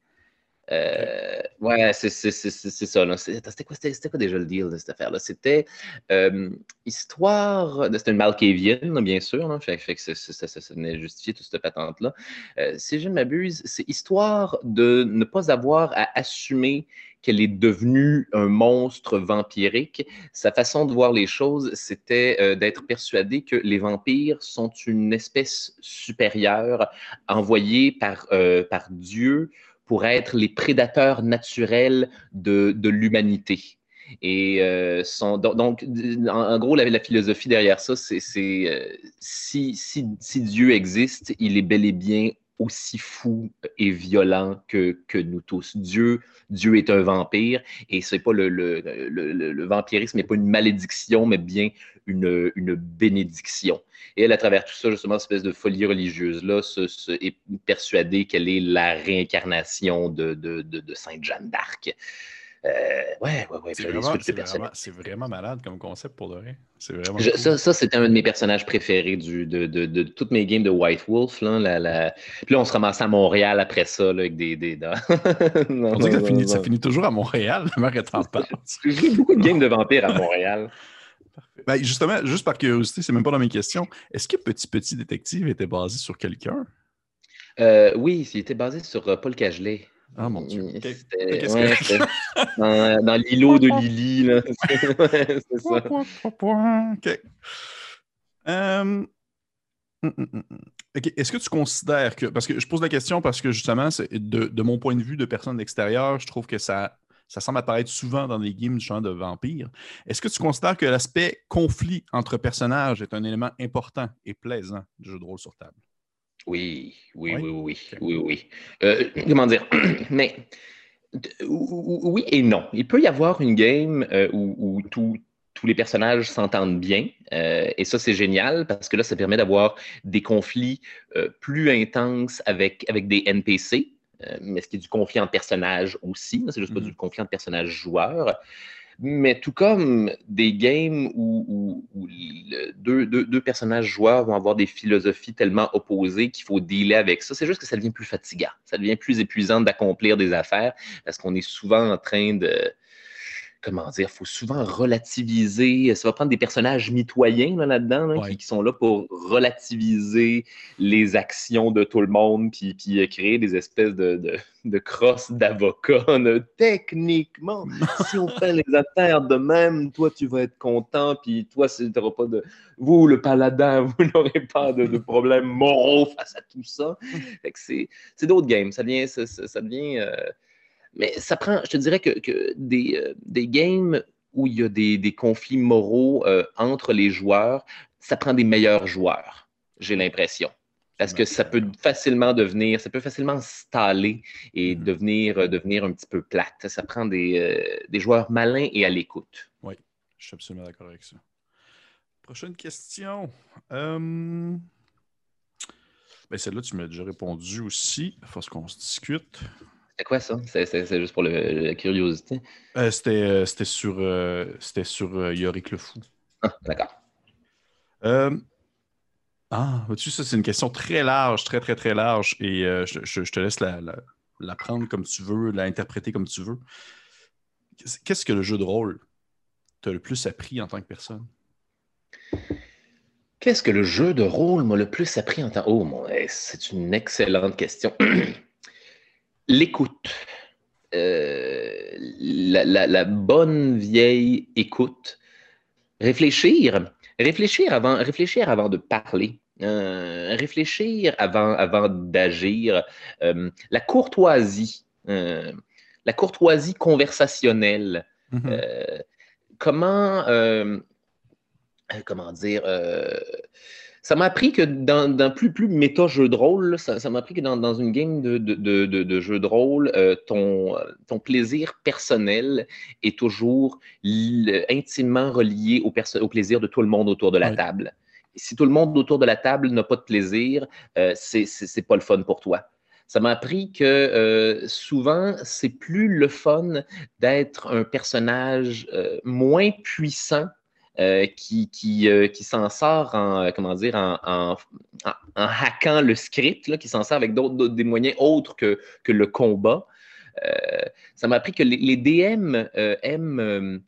Euh, ouais, c'est ça. C'était quoi, quoi, déjà le deal de cette affaire-là? C'était euh, histoire. C'était une Malkavienne, bien sûr. Là, fait, que ça, ça, venait justifier toute cette patente-là. Euh, si je ne m'abuse, c'est histoire de ne pas avoir à assumer qu'elle est devenue un monstre vampirique. Sa façon de voir les choses, c'était d'être persuadée que les vampires sont une espèce supérieure envoyée par, par Dieu pour être les prédateurs naturels de, de l'humanité. Et euh, donc, en, gros, la, la, philosophie derrière ça, c'est euh, si, si, si, Dieu existe, il est bel et bien aussi fou et violent que, que nous tous. Dieu, Dieu est un vampire et c'est pas le, le, le, le vampirisme n'est pas une malédiction, mais bien une, une, bénédiction. Et elle, à travers tout ça, justement, cette espèce de folie religieuse-là, est persuadée qu'elle est la réincarnation de, de, de, de Sainte Jeanne d'Arc. Euh, ouais, ouais, ouais. C'est vraiment, malade comme concept pour de vrai. Vraiment Ça, ça c'était un de mes personnages préférés du, de, de, de, toutes mes games de White Wolf. Là, la, la... Puis là, on se ramasse à Montréal après ça là, avec des. des... <laughs> on dit que ça, finit, ça finit, toujours à Montréal, le que t'en parles. J'ai beaucoup de games de vampires à Montréal. <laughs> Ben, justement, juste par curiosité, c'est même pas dans mes questions. Est-ce que Petit Petit Détective était basé sur quelqu'un? Euh, oui, il était basé sur euh, Paul Cagelet. Ah mon Dieu. <laughs> dans, l'îlot de Lily. <laughs> c'est ça. OK. Hum, Est-ce que tu considères que. Parce que je pose la question parce que justement, de, de mon point de vue de personne extérieure, je trouve que ça, ça semble apparaître souvent dans les games du genre de vampires. Est-ce que tu considères que l'aspect conflit entre personnages est un élément important et plaisant du jeu de rôle sur table? Oui, oui, oui, oui, oui, oui. Euh, comment dire? <clears throat> Mais oui et non. Il peut y avoir une game euh, où, tous les personnages s'entendent bien. Euh, et ça, c'est génial parce que là, ça permet d'avoir des conflits plus intenses avec, avec des NPC. Mais ce qui est du conflit en personnage aussi? C'est juste pas mm-hmm. du conflit en personnage joueur. Mais tout comme des games où, deux, personnages joueurs vont avoir des philosophies tellement opposées qu'il faut dealer avec ça, c'est juste que ça devient plus fatigant. Ça devient plus épuisant d'accomplir des affaires parce qu'on est souvent en train de, comment dire, il faut souvent relativiser. Ça va prendre des personnages mitoyens là-dedans, qui, sont là pour relativiser les actions de tout le monde, puis, puis euh, créer des espèces de, de, de crosses d'avocats. Techniquement, <laughs> si on fait les affaires de même, toi, tu vas être content, puis toi, tu n'auras pas de. Vous, le paladin, <laughs> vous n'aurez pas de, de problèmes moraux face à tout ça. <laughs> c'est d'autres games. Ça devient. Ça, ça devient euh, mais ça prend, je te dirais que, des, euh, des, games où il y a des, conflits moraux euh, entre les joueurs, ça prend des meilleurs joueurs, j'ai l'impression. Parce que ça peut facilement devenir, ça peut facilement staller et mm-hmm. devenir, euh, devenir un petit peu plate. Ça prend des, des joueurs malins et à l'écoute. Oui, je suis absolument d'accord avec ça. Prochaine question. Euh, ben, celle-là, tu m'as déjà répondu aussi. Il faut qu'on se discute. C'est quoi ça? C'est juste pour la curiosité. Euh, c'était sur, c'était sur Yorick le Fou. Ah, d'accord. Ah, vois-tu, ça, c'est une question très large, très, très, très large. Et je, te laisse la, la, prendre comme tu veux, l'interpréter comme tu veux. Qu'est-ce que le jeu de rôle t'a le plus appris en tant que personne? Qu'est-ce que le jeu de rôle m'a le plus appris en tant Oh, mon, eh, c'est une excellente question. <clears throat> L'écoute. Euh, la, bonne vieille écoute. Réfléchir. Réfléchir avant, réfléchir avant de parler. Euh, réfléchir avant, avant d'agir. Euh, la courtoisie. la courtoisie conversationnelle. Mm-hmm. comment comment dire, ça m'a appris que dans, plus, plus méta-jeu de rôle, ça, m'a appris que dans, une game de, de, jeu de rôle, euh, ton, ton plaisir personnel est toujours intimement relié au, au, plaisir de tout le monde autour de la table. si tout le monde autour de la table n'a pas de plaisir, c'est pas le fun pour toi ça m'a appris que souvent, c'est plus le fun d'être un personnage moins puissant euh, qui, qui, euh, qui s'en sort en, euh, comment dire, en, en, en, hackant le script, là, qui s'en sort avec d'autres, des moyens autres que, que le combat. ça m'a appris que les, DM aiment.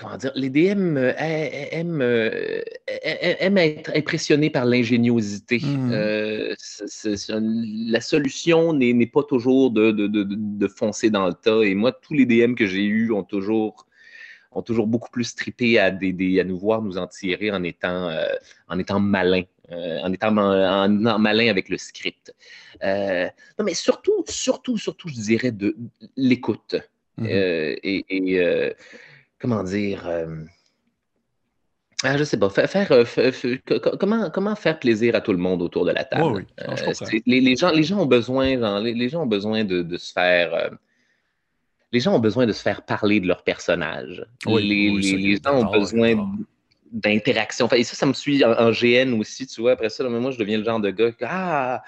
comment dire, les DM aiment, aiment, être impressionnés par l'ingéniosité. Hmm. la solution n'est pas toujours de, de, de, de, foncer dans le tas. Et moi, tous les DM que j'ai eus ont toujours ont toujours beaucoup plus trippé à, des, à nous voir nous en tirer en étant, euh, en étant malin, euh, en étant en, malin avec le script. Euh, non, mais surtout, surtout, surtout, je dirais de l'écoute. Mhm. et, comment dire. Ah, je sais pas, faire, comment, comment faire plaisir à tout le monde autour de la table? les, gens, les gens ont besoin, les, gens ont besoin de, de se faire les gens ont besoin de se faire parler de leur personnage. les, gens ont besoin d'interaction. et ça, ça me suit en, GN aussi, tu vois. Après ça, moi, je deviens le genre de gars que, ah,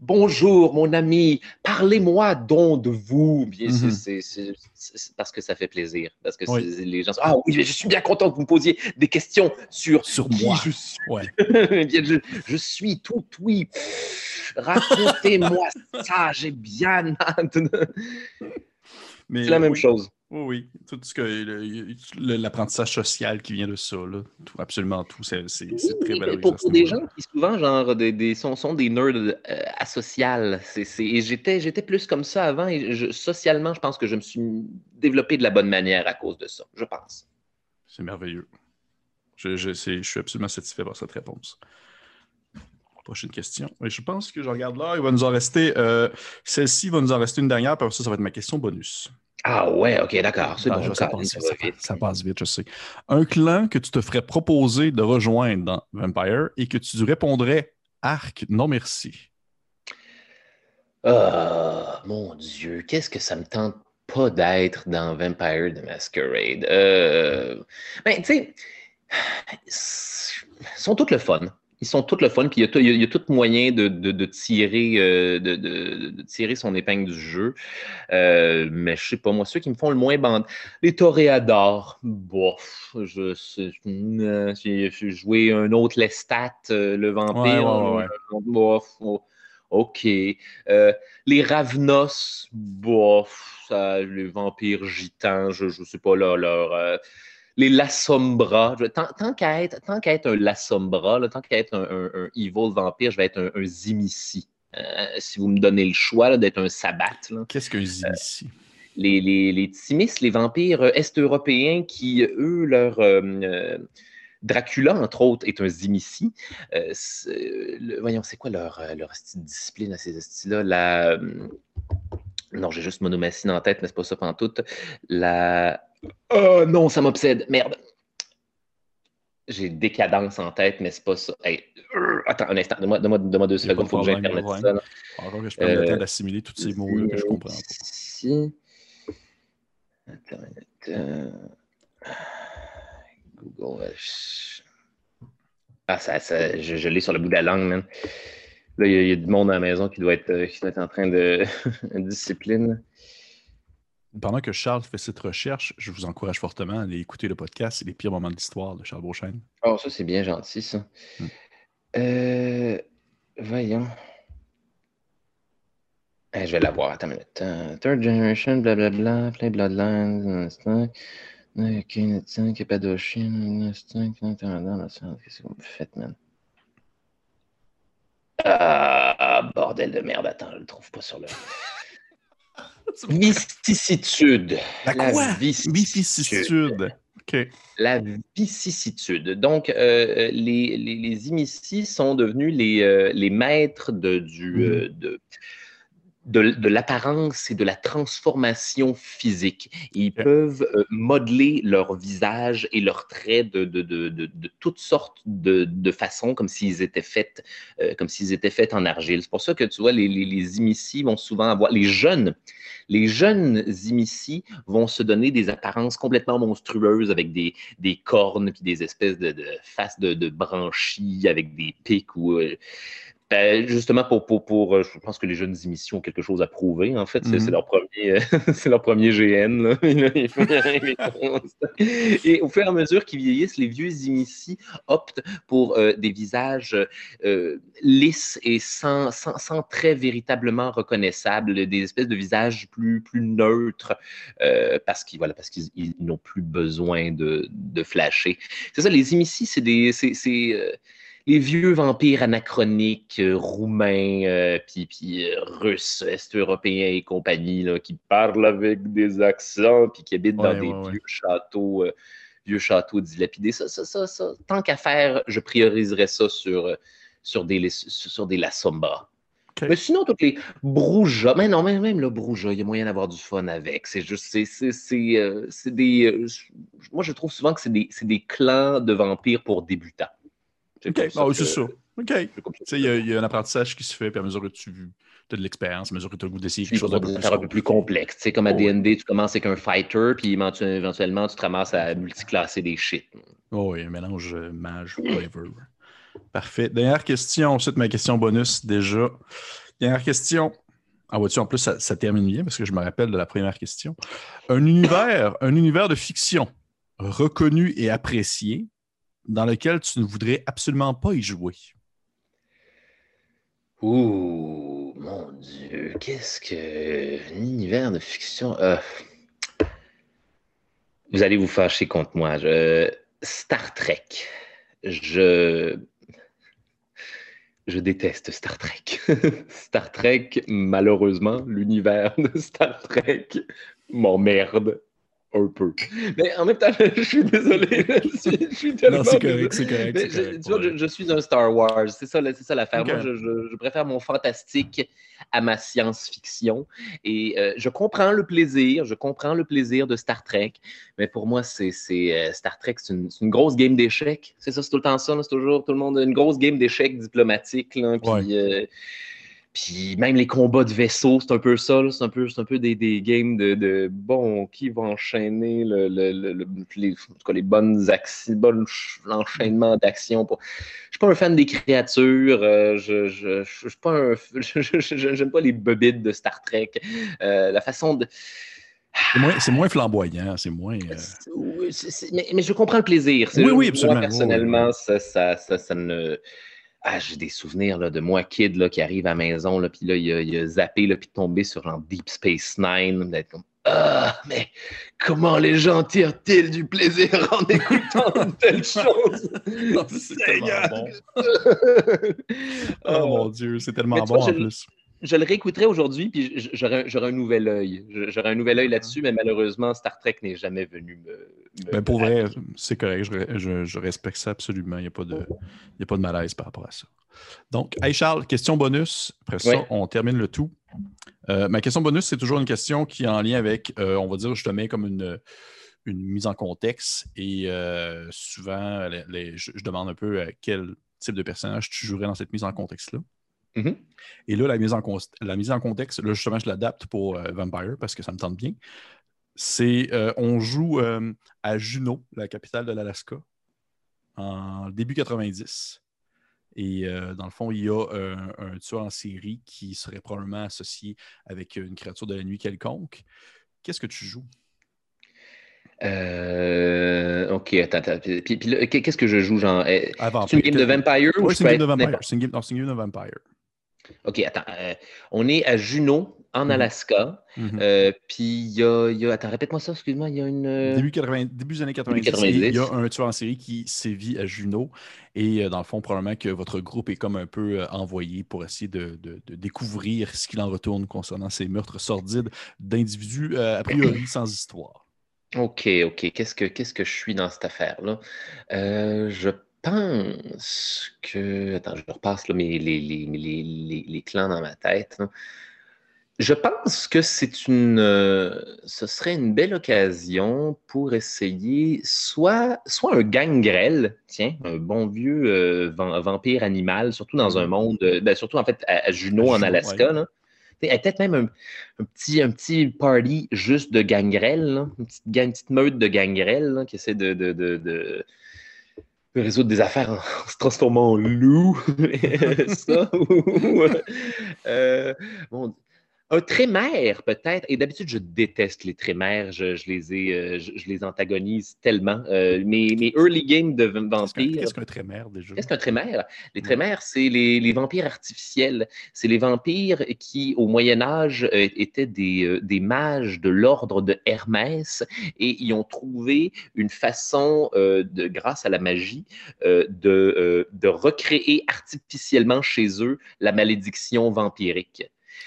bonjour, mon ami, parlez-moi donc de vous. c'est parce que ça fait plaisir. Parce que les gens ah oui, je suis bien content que vous me posiez des questions sur, sur moi. Je suis. <laughs> je, suis tout oui. Racontez-moi <laughs> ça, j'ai bien hâte. C'est la même chose. Oui, oui. Tout ce que l'apprentissage social qui vient de ça, là. absolument tout, c'est très valorisant. Pour, pour des gens qui souvent genre des, des sont, sont, des nerds euh, asociales. et j'étais plus comme ça avant et socialement, je pense que je me suis développé de la bonne manière à cause de ça, je pense. C'est merveilleux. Je, je, je, suis absolument satisfait par cette réponse. Prochaine question. je pense que je regarde là. Il va nous en rester. Euh, celle-ci va nous en rester une dernière, puis ça, ça va être ma question bonus. Ah ouais, ok, d'accord. C'est bon, ça, passe, ça, passe vite, je sais. Un clan que tu te ferais proposer de rejoindre dans Vampire et que tu répondrais Arc, non merci. Oh, mon Dieu, qu'est-ce que ça me tente pas d'être dans Vampire the Masquerade? Euh... Ben, tu sais, <sighs> sont toutes le fun ils sont toutes le fun, puis il y a, tout moyen de, tirer, euh, de, tirer son épingle du jeu. Euh, mais je sais pas, moi, ceux qui me font le moins bande, les toréadors, bof, je j'ai joué un autre Lestat, euh, le vampire, bof, oh, ok. les Ravnos, bof, ça, les vampires gitans, je ne sais pas leur les La Sombra. Tant, tant qu'à être, être, un La Sombra, tant qu'à être un, un, evil vampire, je vais être un, un Zimissi. Euh, si vous me donnez le choix d'être un Sabbat. Qu'est-ce qu'un Zimissi? Euh, les, les, les Timis, les vampires est-européens qui, eux, leur. Euh, Dracula, entre autres, est un Zimissi. voyons, c'est quoi leur, leur discipline à ces styles-là? La. non, j'ai juste Monomachine en tête, mais c'est pas ça pendant tout. La Oh non, ça m'obsède. Merde. J'ai décadence en tête, mais c'est pas ça. Euh, attends un instant, donne-moi deux secondes, il faut que j'intermette ça. Encore que je prenne le temps d'assimiler tous ces mots-là que je comprends pas. Attends. Google. Ah, ça, je, l'ai sur le bout de la langue, man. Là, il y, a du monde à la maison qui doit être, euh, qui doit être en train de <laughs> discipline. Pendant que Charles fait cette recherche, je vous encourage fortement à aller écouter le podcast. C'est les pires moments de l'histoire de Charles Beauchesne. Oh, ça, c'est bien gentil, ça. Hmm. Euh, voyons. je vais la voir. Attends une minute. Third generation, blablabla, play bloodlines, Ok, Cappadochine, qu'est-ce que vous faites, man? Ah, bordel de merde, attends, je le trouve pas sur le. <laughs> Vicissitude. La quoi? vicissitude. OK. La vicissitude. Donc, euh, les, les, les, sont devenus les, euh, les maîtres de, du, mm. euh, de, de, l'apparence et de la transformation physique. Ils peuvent euh, modeler leur visage et leurs traits de, de, toutes sortes de, façons, comme s'ils étaient faits, euh, comme s'ils étaient faits en argile. C'est pour ça que tu vois, les, les, vont souvent avoir, les jeunes, les jeunes imicis vont se donner des apparences complètement monstrueuses avec des, des cornes puis des espèces de, faces de, branchies avec des pics ou euh, ben, justement, pour, pour, pour, euh, je pense que les jeunes émissions ont quelque chose à prouver. En fait, c'est mhm. leur premier, <laughs> c'est leur premier GN. <laughs> <laughs> et au fur et à mesure qu'ils vieillissent, les vieux émissions optent pour euh, des visages euh, lisses et sans, sans, sans, traits véritablement reconnaissables, des espèces de visages plus, plus neutres, parce qu'ils voilà, parce qu'ils n'ont plus besoin de, de flasher. C'est ça, les émissions, c'est des les vieux vampires anachroniques euh, roumains, euh, puis, euh, russes, est-européens et compagnie, là, qui parlent avec des accents, puis qui habitent dans des vieux châteaux, vieux châteaux dilapidés. Ça, ça, ça, ça. Tant qu'à faire, je prioriserais ça sur, sur des, sur des La Sombra. Mais sinon, toutes les Brouja, mais non, même, même le Brouja, il y a moyen d'avoir du fun avec. C'est juste, c'est des. moi, je trouve souvent que c'est des, des clans de vampires pour débutants. OK, ah c'est ça. OK. Il y, a un apprentissage qui se fait, puis à mesure que tu as de l'expérience, à mesure que tu as le goût d'essayer quelque chose d'un peu, un peu plus complexe. sais, comme à D&D, tu commences avec un fighter, puis éventuellement, tu te ramasses à multiclasser des shit. Oh oui, un mélange euh, mage, flavor. Parfait. Dernière question, ensuite ma question bonus déjà. Dernière question. Ah, vois-tu, en plus, ça, ça, termine bien parce que je me rappelle de la première question. Un univers, un univers de fiction reconnu et apprécié dans lequel tu ne voudrais absolument pas y jouer? Ouh, mon Dieu, qu'est-ce que. Un univers de fiction. Euh, vous allez vous fâcher contre moi. Star Trek. Je. Je déteste Star Trek. <laughs> Star Trek, malheureusement, l'univers de Star Trek m'emmerde un peu. Mais en même temps, <laughs> je suis désolé. <laughs> Je suis, tellement. Non, c'est correct, c'est correct. je, tu vois, je, suis un Star Wars. C'est ça, c'est ça l'affaire. Moi, je, préfère mon fantastique à ma science-fiction. Et euh, je comprends le plaisir. Je comprends le plaisir de Star Trek. Mais pour moi, c'est, euh, Star Trek, c'est une, une, grosse game d'échecs. C'est ça, c'est tout le temps ça. C'est toujours tout le monde. Une grosse game d'échecs diplomatiques. Là, puis, euh, puis même les combats de vaisseaux, c'est un peu ça, c'est un peu, un peu des, des games de, de, bon, qui va enchaîner le, le, les, en tout cas, les bonnes actions, bon l'enchaînement d'actions. Je suis pas un fan des créatures, euh, je, je, je, suis pas un, <laughs> j'aime pas les bobites de Star Trek. Euh, la façon de c'est moins, flamboyant, c'est moins. Euh, mais, mais, je comprends le plaisir. Oui, oui, absolument. Moi, personnellement, Ça, ça, ça, ça, ne ah, j'ai des souvenirs là, de moi, kid, là, qui arrive à la maison, là, puis là, il a, zappé, là, puis tombé sur un Deep Space Nine, d'être comme Ah, mais comment les gens tirent-ils du plaisir en <laughs> écoutant une telle chose C'est tellement bon. <laughs> oh mon Dieu, c'est tellement bon en plus je le réécouterai aujourd'hui, puis j'aurai un nouvel œil. J'aurai un nouvel œil là-dessus, mais malheureusement, Star Trek n'est jamais venu me. Ben, pour vrai, c'est correct. Je, respecte ça absolument. Il n'y a, pas de, a pas de malaise par rapport à ça. Donc, hey Charles, question bonus. Après ça, on termine le tout. Euh, ma question bonus, c'est toujours une question qui est en lien avec, euh, on va dire, je te mets comme une, une mise en contexte. Et euh, souvent, je, je, demande un peu quel type de personnage tu jouerais dans cette mise en contexte-là. Mm-hmm. Et là, la mise, en la mise en contexte, là, justement, je l'adapte pour euh, Vampire parce que ça me tente bien. C'est, euh, on joue euh, à Juneau, la capitale de l'Alaska. en début 90. Et euh, dans le fond, il y a un, tueur en série qui serait probablement associé avec une créature de la nuit quelconque. Qu'est-ce que tu joues? Euh, ok, attends, attends. Puis, qu'est-ce que je joue, genre? C'est une game de Vampire ou c'est une game de Vampire. C'est une, game de Vampire. Ok, attends. Euh, on est à Juno, en mhm. Alaska. Mhm. Euh, puis il y a, Attends, répète-moi ça, excuse-moi. Il y a une. Euh, début, des années 90, il y a un tueur en série qui sévit à Juno. Et dans le fond, probablement que votre groupe est comme un peu envoyé pour essayer de, découvrir ce qu'il en retourne concernant ces meurtres sordides d'individus, a priori, <clears throat> sans histoire. OK, OK. Qu'est-ce que, qu'est-ce que je suis dans cette affaire-là? je pense que. Attends, je repasse les, les, clans dans ma tête. Je pense que c'est une. Euh, ce serait une belle occasion pour essayer soit, soit un gangrel, tiens, un bon vieux euh, vampire animal, surtout dans un mmh. monde. Euh, ben, surtout en fait à, Juneau, en Alaska. Peut-être même un, petit, un petit party juste de gangrel, une, petite, meute de gangrel qui essaie de résoudre des affaires <laughs> en, se transformant en loup. <laughs> ça, euh, bon, un trémère, peut-être. Et d'habitude, je déteste les trémères. Je, les, ai, euh, je, les antagonise tellement. Euh, mes, mes, early games de vampires. Qu'est-ce qu'un trémère déjà? Qu'est-ce qu'un trémère? Les trémères, c'est les, les, vampires artificiels. C'est les vampires qui, au Moyen-Âge, euh, étaient des, des, mages de l'ordre de Hermès et ils ont trouvé une façon, de, grâce à la magie, de, de recréer artificiellement chez eux la malédiction vampirique.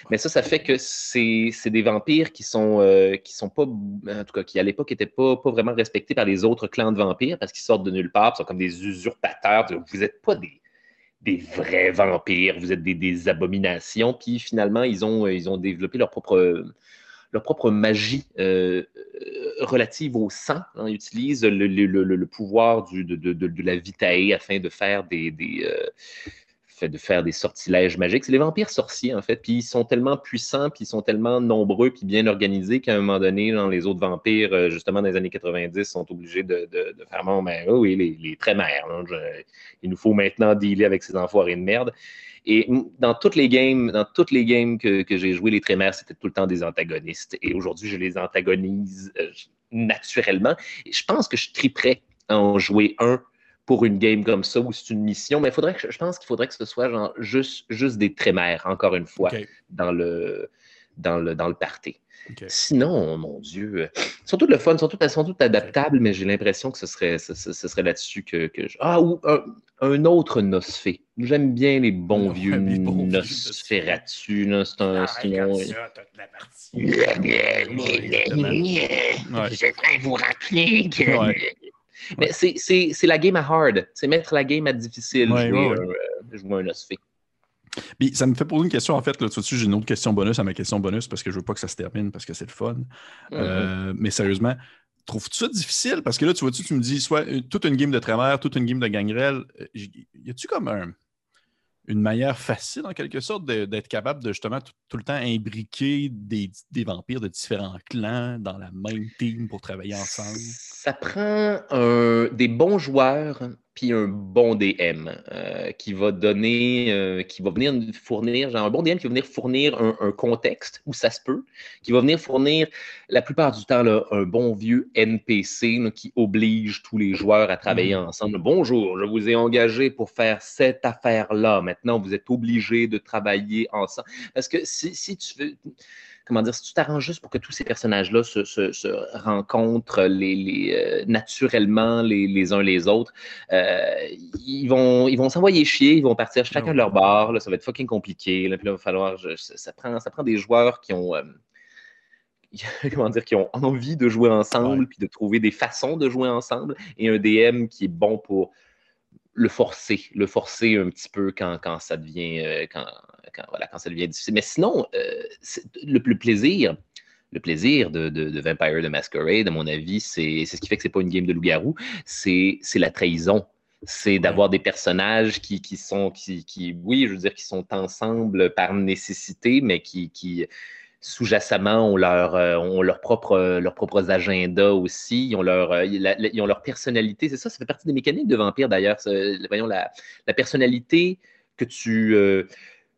Mais ça, ça fait que c'est des vampires qui sont, euh, qui sont pas, en tout cas, qui à l'époque n'étaient pas, pas vraiment respectés par les autres clans de vampires parce qu'ils sortent de nulle part, ils sont comme des usurpateurs. Vous n'êtes pas des, des vrais vampires, vous êtes des, des, abominations. Puis finalement, ils ont, ils ont développé leur propre, leur propre magie euh, relative au sang. Hein. Ils utilisent le, le, le, pouvoir de, de, de, la vitae afin de faire des, euh, de faire des sortilèges magiques. C'est les vampires sorciers, en fait. Puis ils sont tellement puissants, puis ils sont tellement nombreux, puis bien organisés qu'à un moment donné, les autres vampires, euh, justement, dans les années 90, sont obligés de, faire mais ben, oui, les, les très mères. il nous faut maintenant dealer avec ces enfoirés de merde. Et dans toutes les games, dans toutes les games que, j'ai joué, les trémères, c'était tout le temps des antagonistes. Et aujourd'hui, je les antagonise euh, naturellement. Je pense que je triperais à en jouer un pour une game comme ça où c'est une mission, mais faudrait que, je pense qu'il faudrait que ce soit genre juste, juste des trémères, encore une fois, dans, le, dans, le, dans le party. Sinon, mon Dieu, euh, surtout le fun, surtout, elles sont toutes adaptables, mais j'ai l'impression que ce serait, ce, serait là-dessus que, que je... Ah, ou un, autre Nosfé. J'aime bien les bons <laughs> vieux Nosferatu. C'est un... Je vous rappeler que... Mais c'est la game à hard. C'est mettre la game à difficile. jouer, un, un osphé. ça me fait poser une question, en fait. Là, dessus j'ai une autre question bonus à ma question bonus parce que je veux pas que ça se termine parce que c'est le fun. Mm-hmm. Euh, mais sérieusement, trouves-tu ça difficile? Parce que là, tu vois-tu, tu me dis soit toute une game de travers, toute une game de gangrel. Euh, y a-tu comme un une manière facile, en quelque sorte, d'être capable de justement tout, le temps imbriquer des, vampires de différents clans dans la même team pour travailler ensemble? Ça prend des bons joueurs puis un bon DM euh, qui va donner, euh, qui va venir fournir, genre un bon DM qui va venir fournir un, contexte où ça se peut, qui va venir fournir la plupart du temps un bon vieux NPC qui oblige tous les joueurs à travailler mm. ensemble. Bonjour, je vous ai engagé pour faire cette affaire-là. Maintenant, vous êtes obligés de travailler ensemble. Parce que si, si tu veux comment dire, si tu t'arranges juste pour que tous ces personnages-là se, rencontrent les, euh, naturellement les, uns les autres, euh, ils vont ils vont s'envoyer chier, ils vont partir chacun de leur bar, là, ça va être fucking compliqué. Là, puis là, il va falloir, ça, prend, ça prend des joueurs qui ont, euh, <laughs> comment dire, qui ont envie de jouer ensemble, puis de trouver des façons de jouer ensemble, et un DM qui est bon pour le forcer, le forcer un petit peu quand, quand ça devient quand, quand, voilà, quand ça devient difficile. Mais sinon, euh, le, plaisir, le plaisir de, de, Vampire the Masquerade, à mon avis, c'est ce qui fait que c'est pas une game de loup-garou, c'est la trahison. C'est d'avoir des personnages qui, sont, qui, qui, oui, je veux dire, qui sont ensemble par nécessité, mais qui, qui sous-jacemment ont, leur, ont leur propre, leurs propres agendas aussi, ils ont leur, ils ont leur personnalité. C'est ça, ça fait partie des mécaniques de vampire d'ailleurs. Voyons, la, la, personnalité que tu,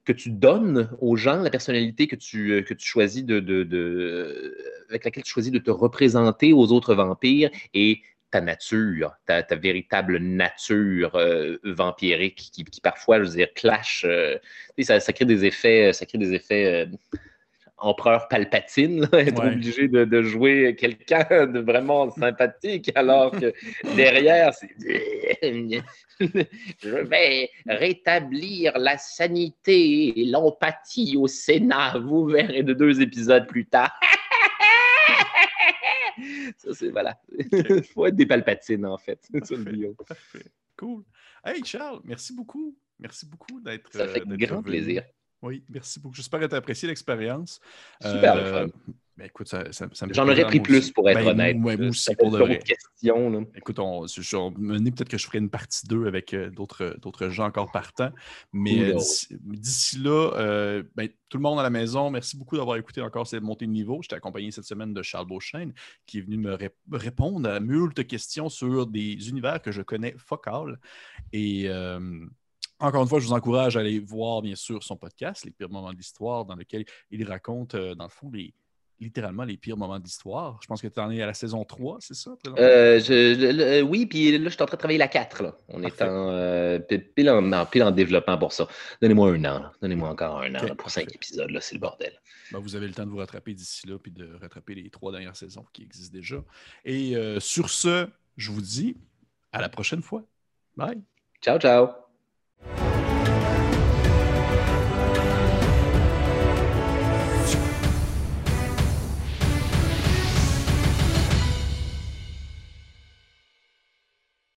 que tu donnes aux gens, la personnalité que tu, que tu choisis de, avec laquelle tu choisis de te représenter aux autres vampires et ta nature, ta, véritable nature euh, vampirique qui, parfois, je veux dire, clash. Euh, ça, crée des effets, ça crée des effets euh, empereur Palpatine, <laughs> être obligé de, jouer quelqu'un de vraiment sympathique, alors que <laughs> derrière, c'est <laughs> je vais rétablir la sanité et l'empathie au Sénat. Vous verrez de deux épisodes plus tard. Ça, c'est voilà. Il faut être des palpatines, en fait. Le Parfait. Cool. Hey, Charles, merci beaucoup. Merci beaucoup d'être. Ça fait grand plaisir. Oui, merci beaucoup. J'espère que tu as apprécié l'expérience. Super le euh, fun. Ben, écoute, ça, ça, ça J'en aurais pris plus pour être ben, honnête. Moi, aussi, pour de vrai. Questions, Écoute, on, je, peut-être que je ferai une partie 2 avec euh, d'autres gens encore partants. Mais euh, d'ici là, ben, tout le monde à la maison, merci beaucoup d'avoir écouté encore cette montée de niveau. J'étais accompagné cette semaine de Charles Beauchesne qui est venu me répondre à moult questions sur des univers que je connais focal. Et encore une fois, je vous encourage à aller voir, bien sûr, son podcast, Les pires moments d'histoire, dans lequel il raconte, euh, dans le fond, littéralement les pires moments d'histoire. Je pense que tu en es à la saison 3, c'est ça? Euh, euh, oui, puis là, je suis en train de travailler la 4. On est en, pile en, développement pour ça. Donnez-moi un an. Donnez-moi encore un an pour cinq épisodes. C'est le bordel. Ben, vous avez le temps de vous rattraper d'ici là, puis de rattraper les trois dernières saisons qui existent déjà. Et sur ce, je vous dis à la prochaine fois. Bye. Ciao, ciao.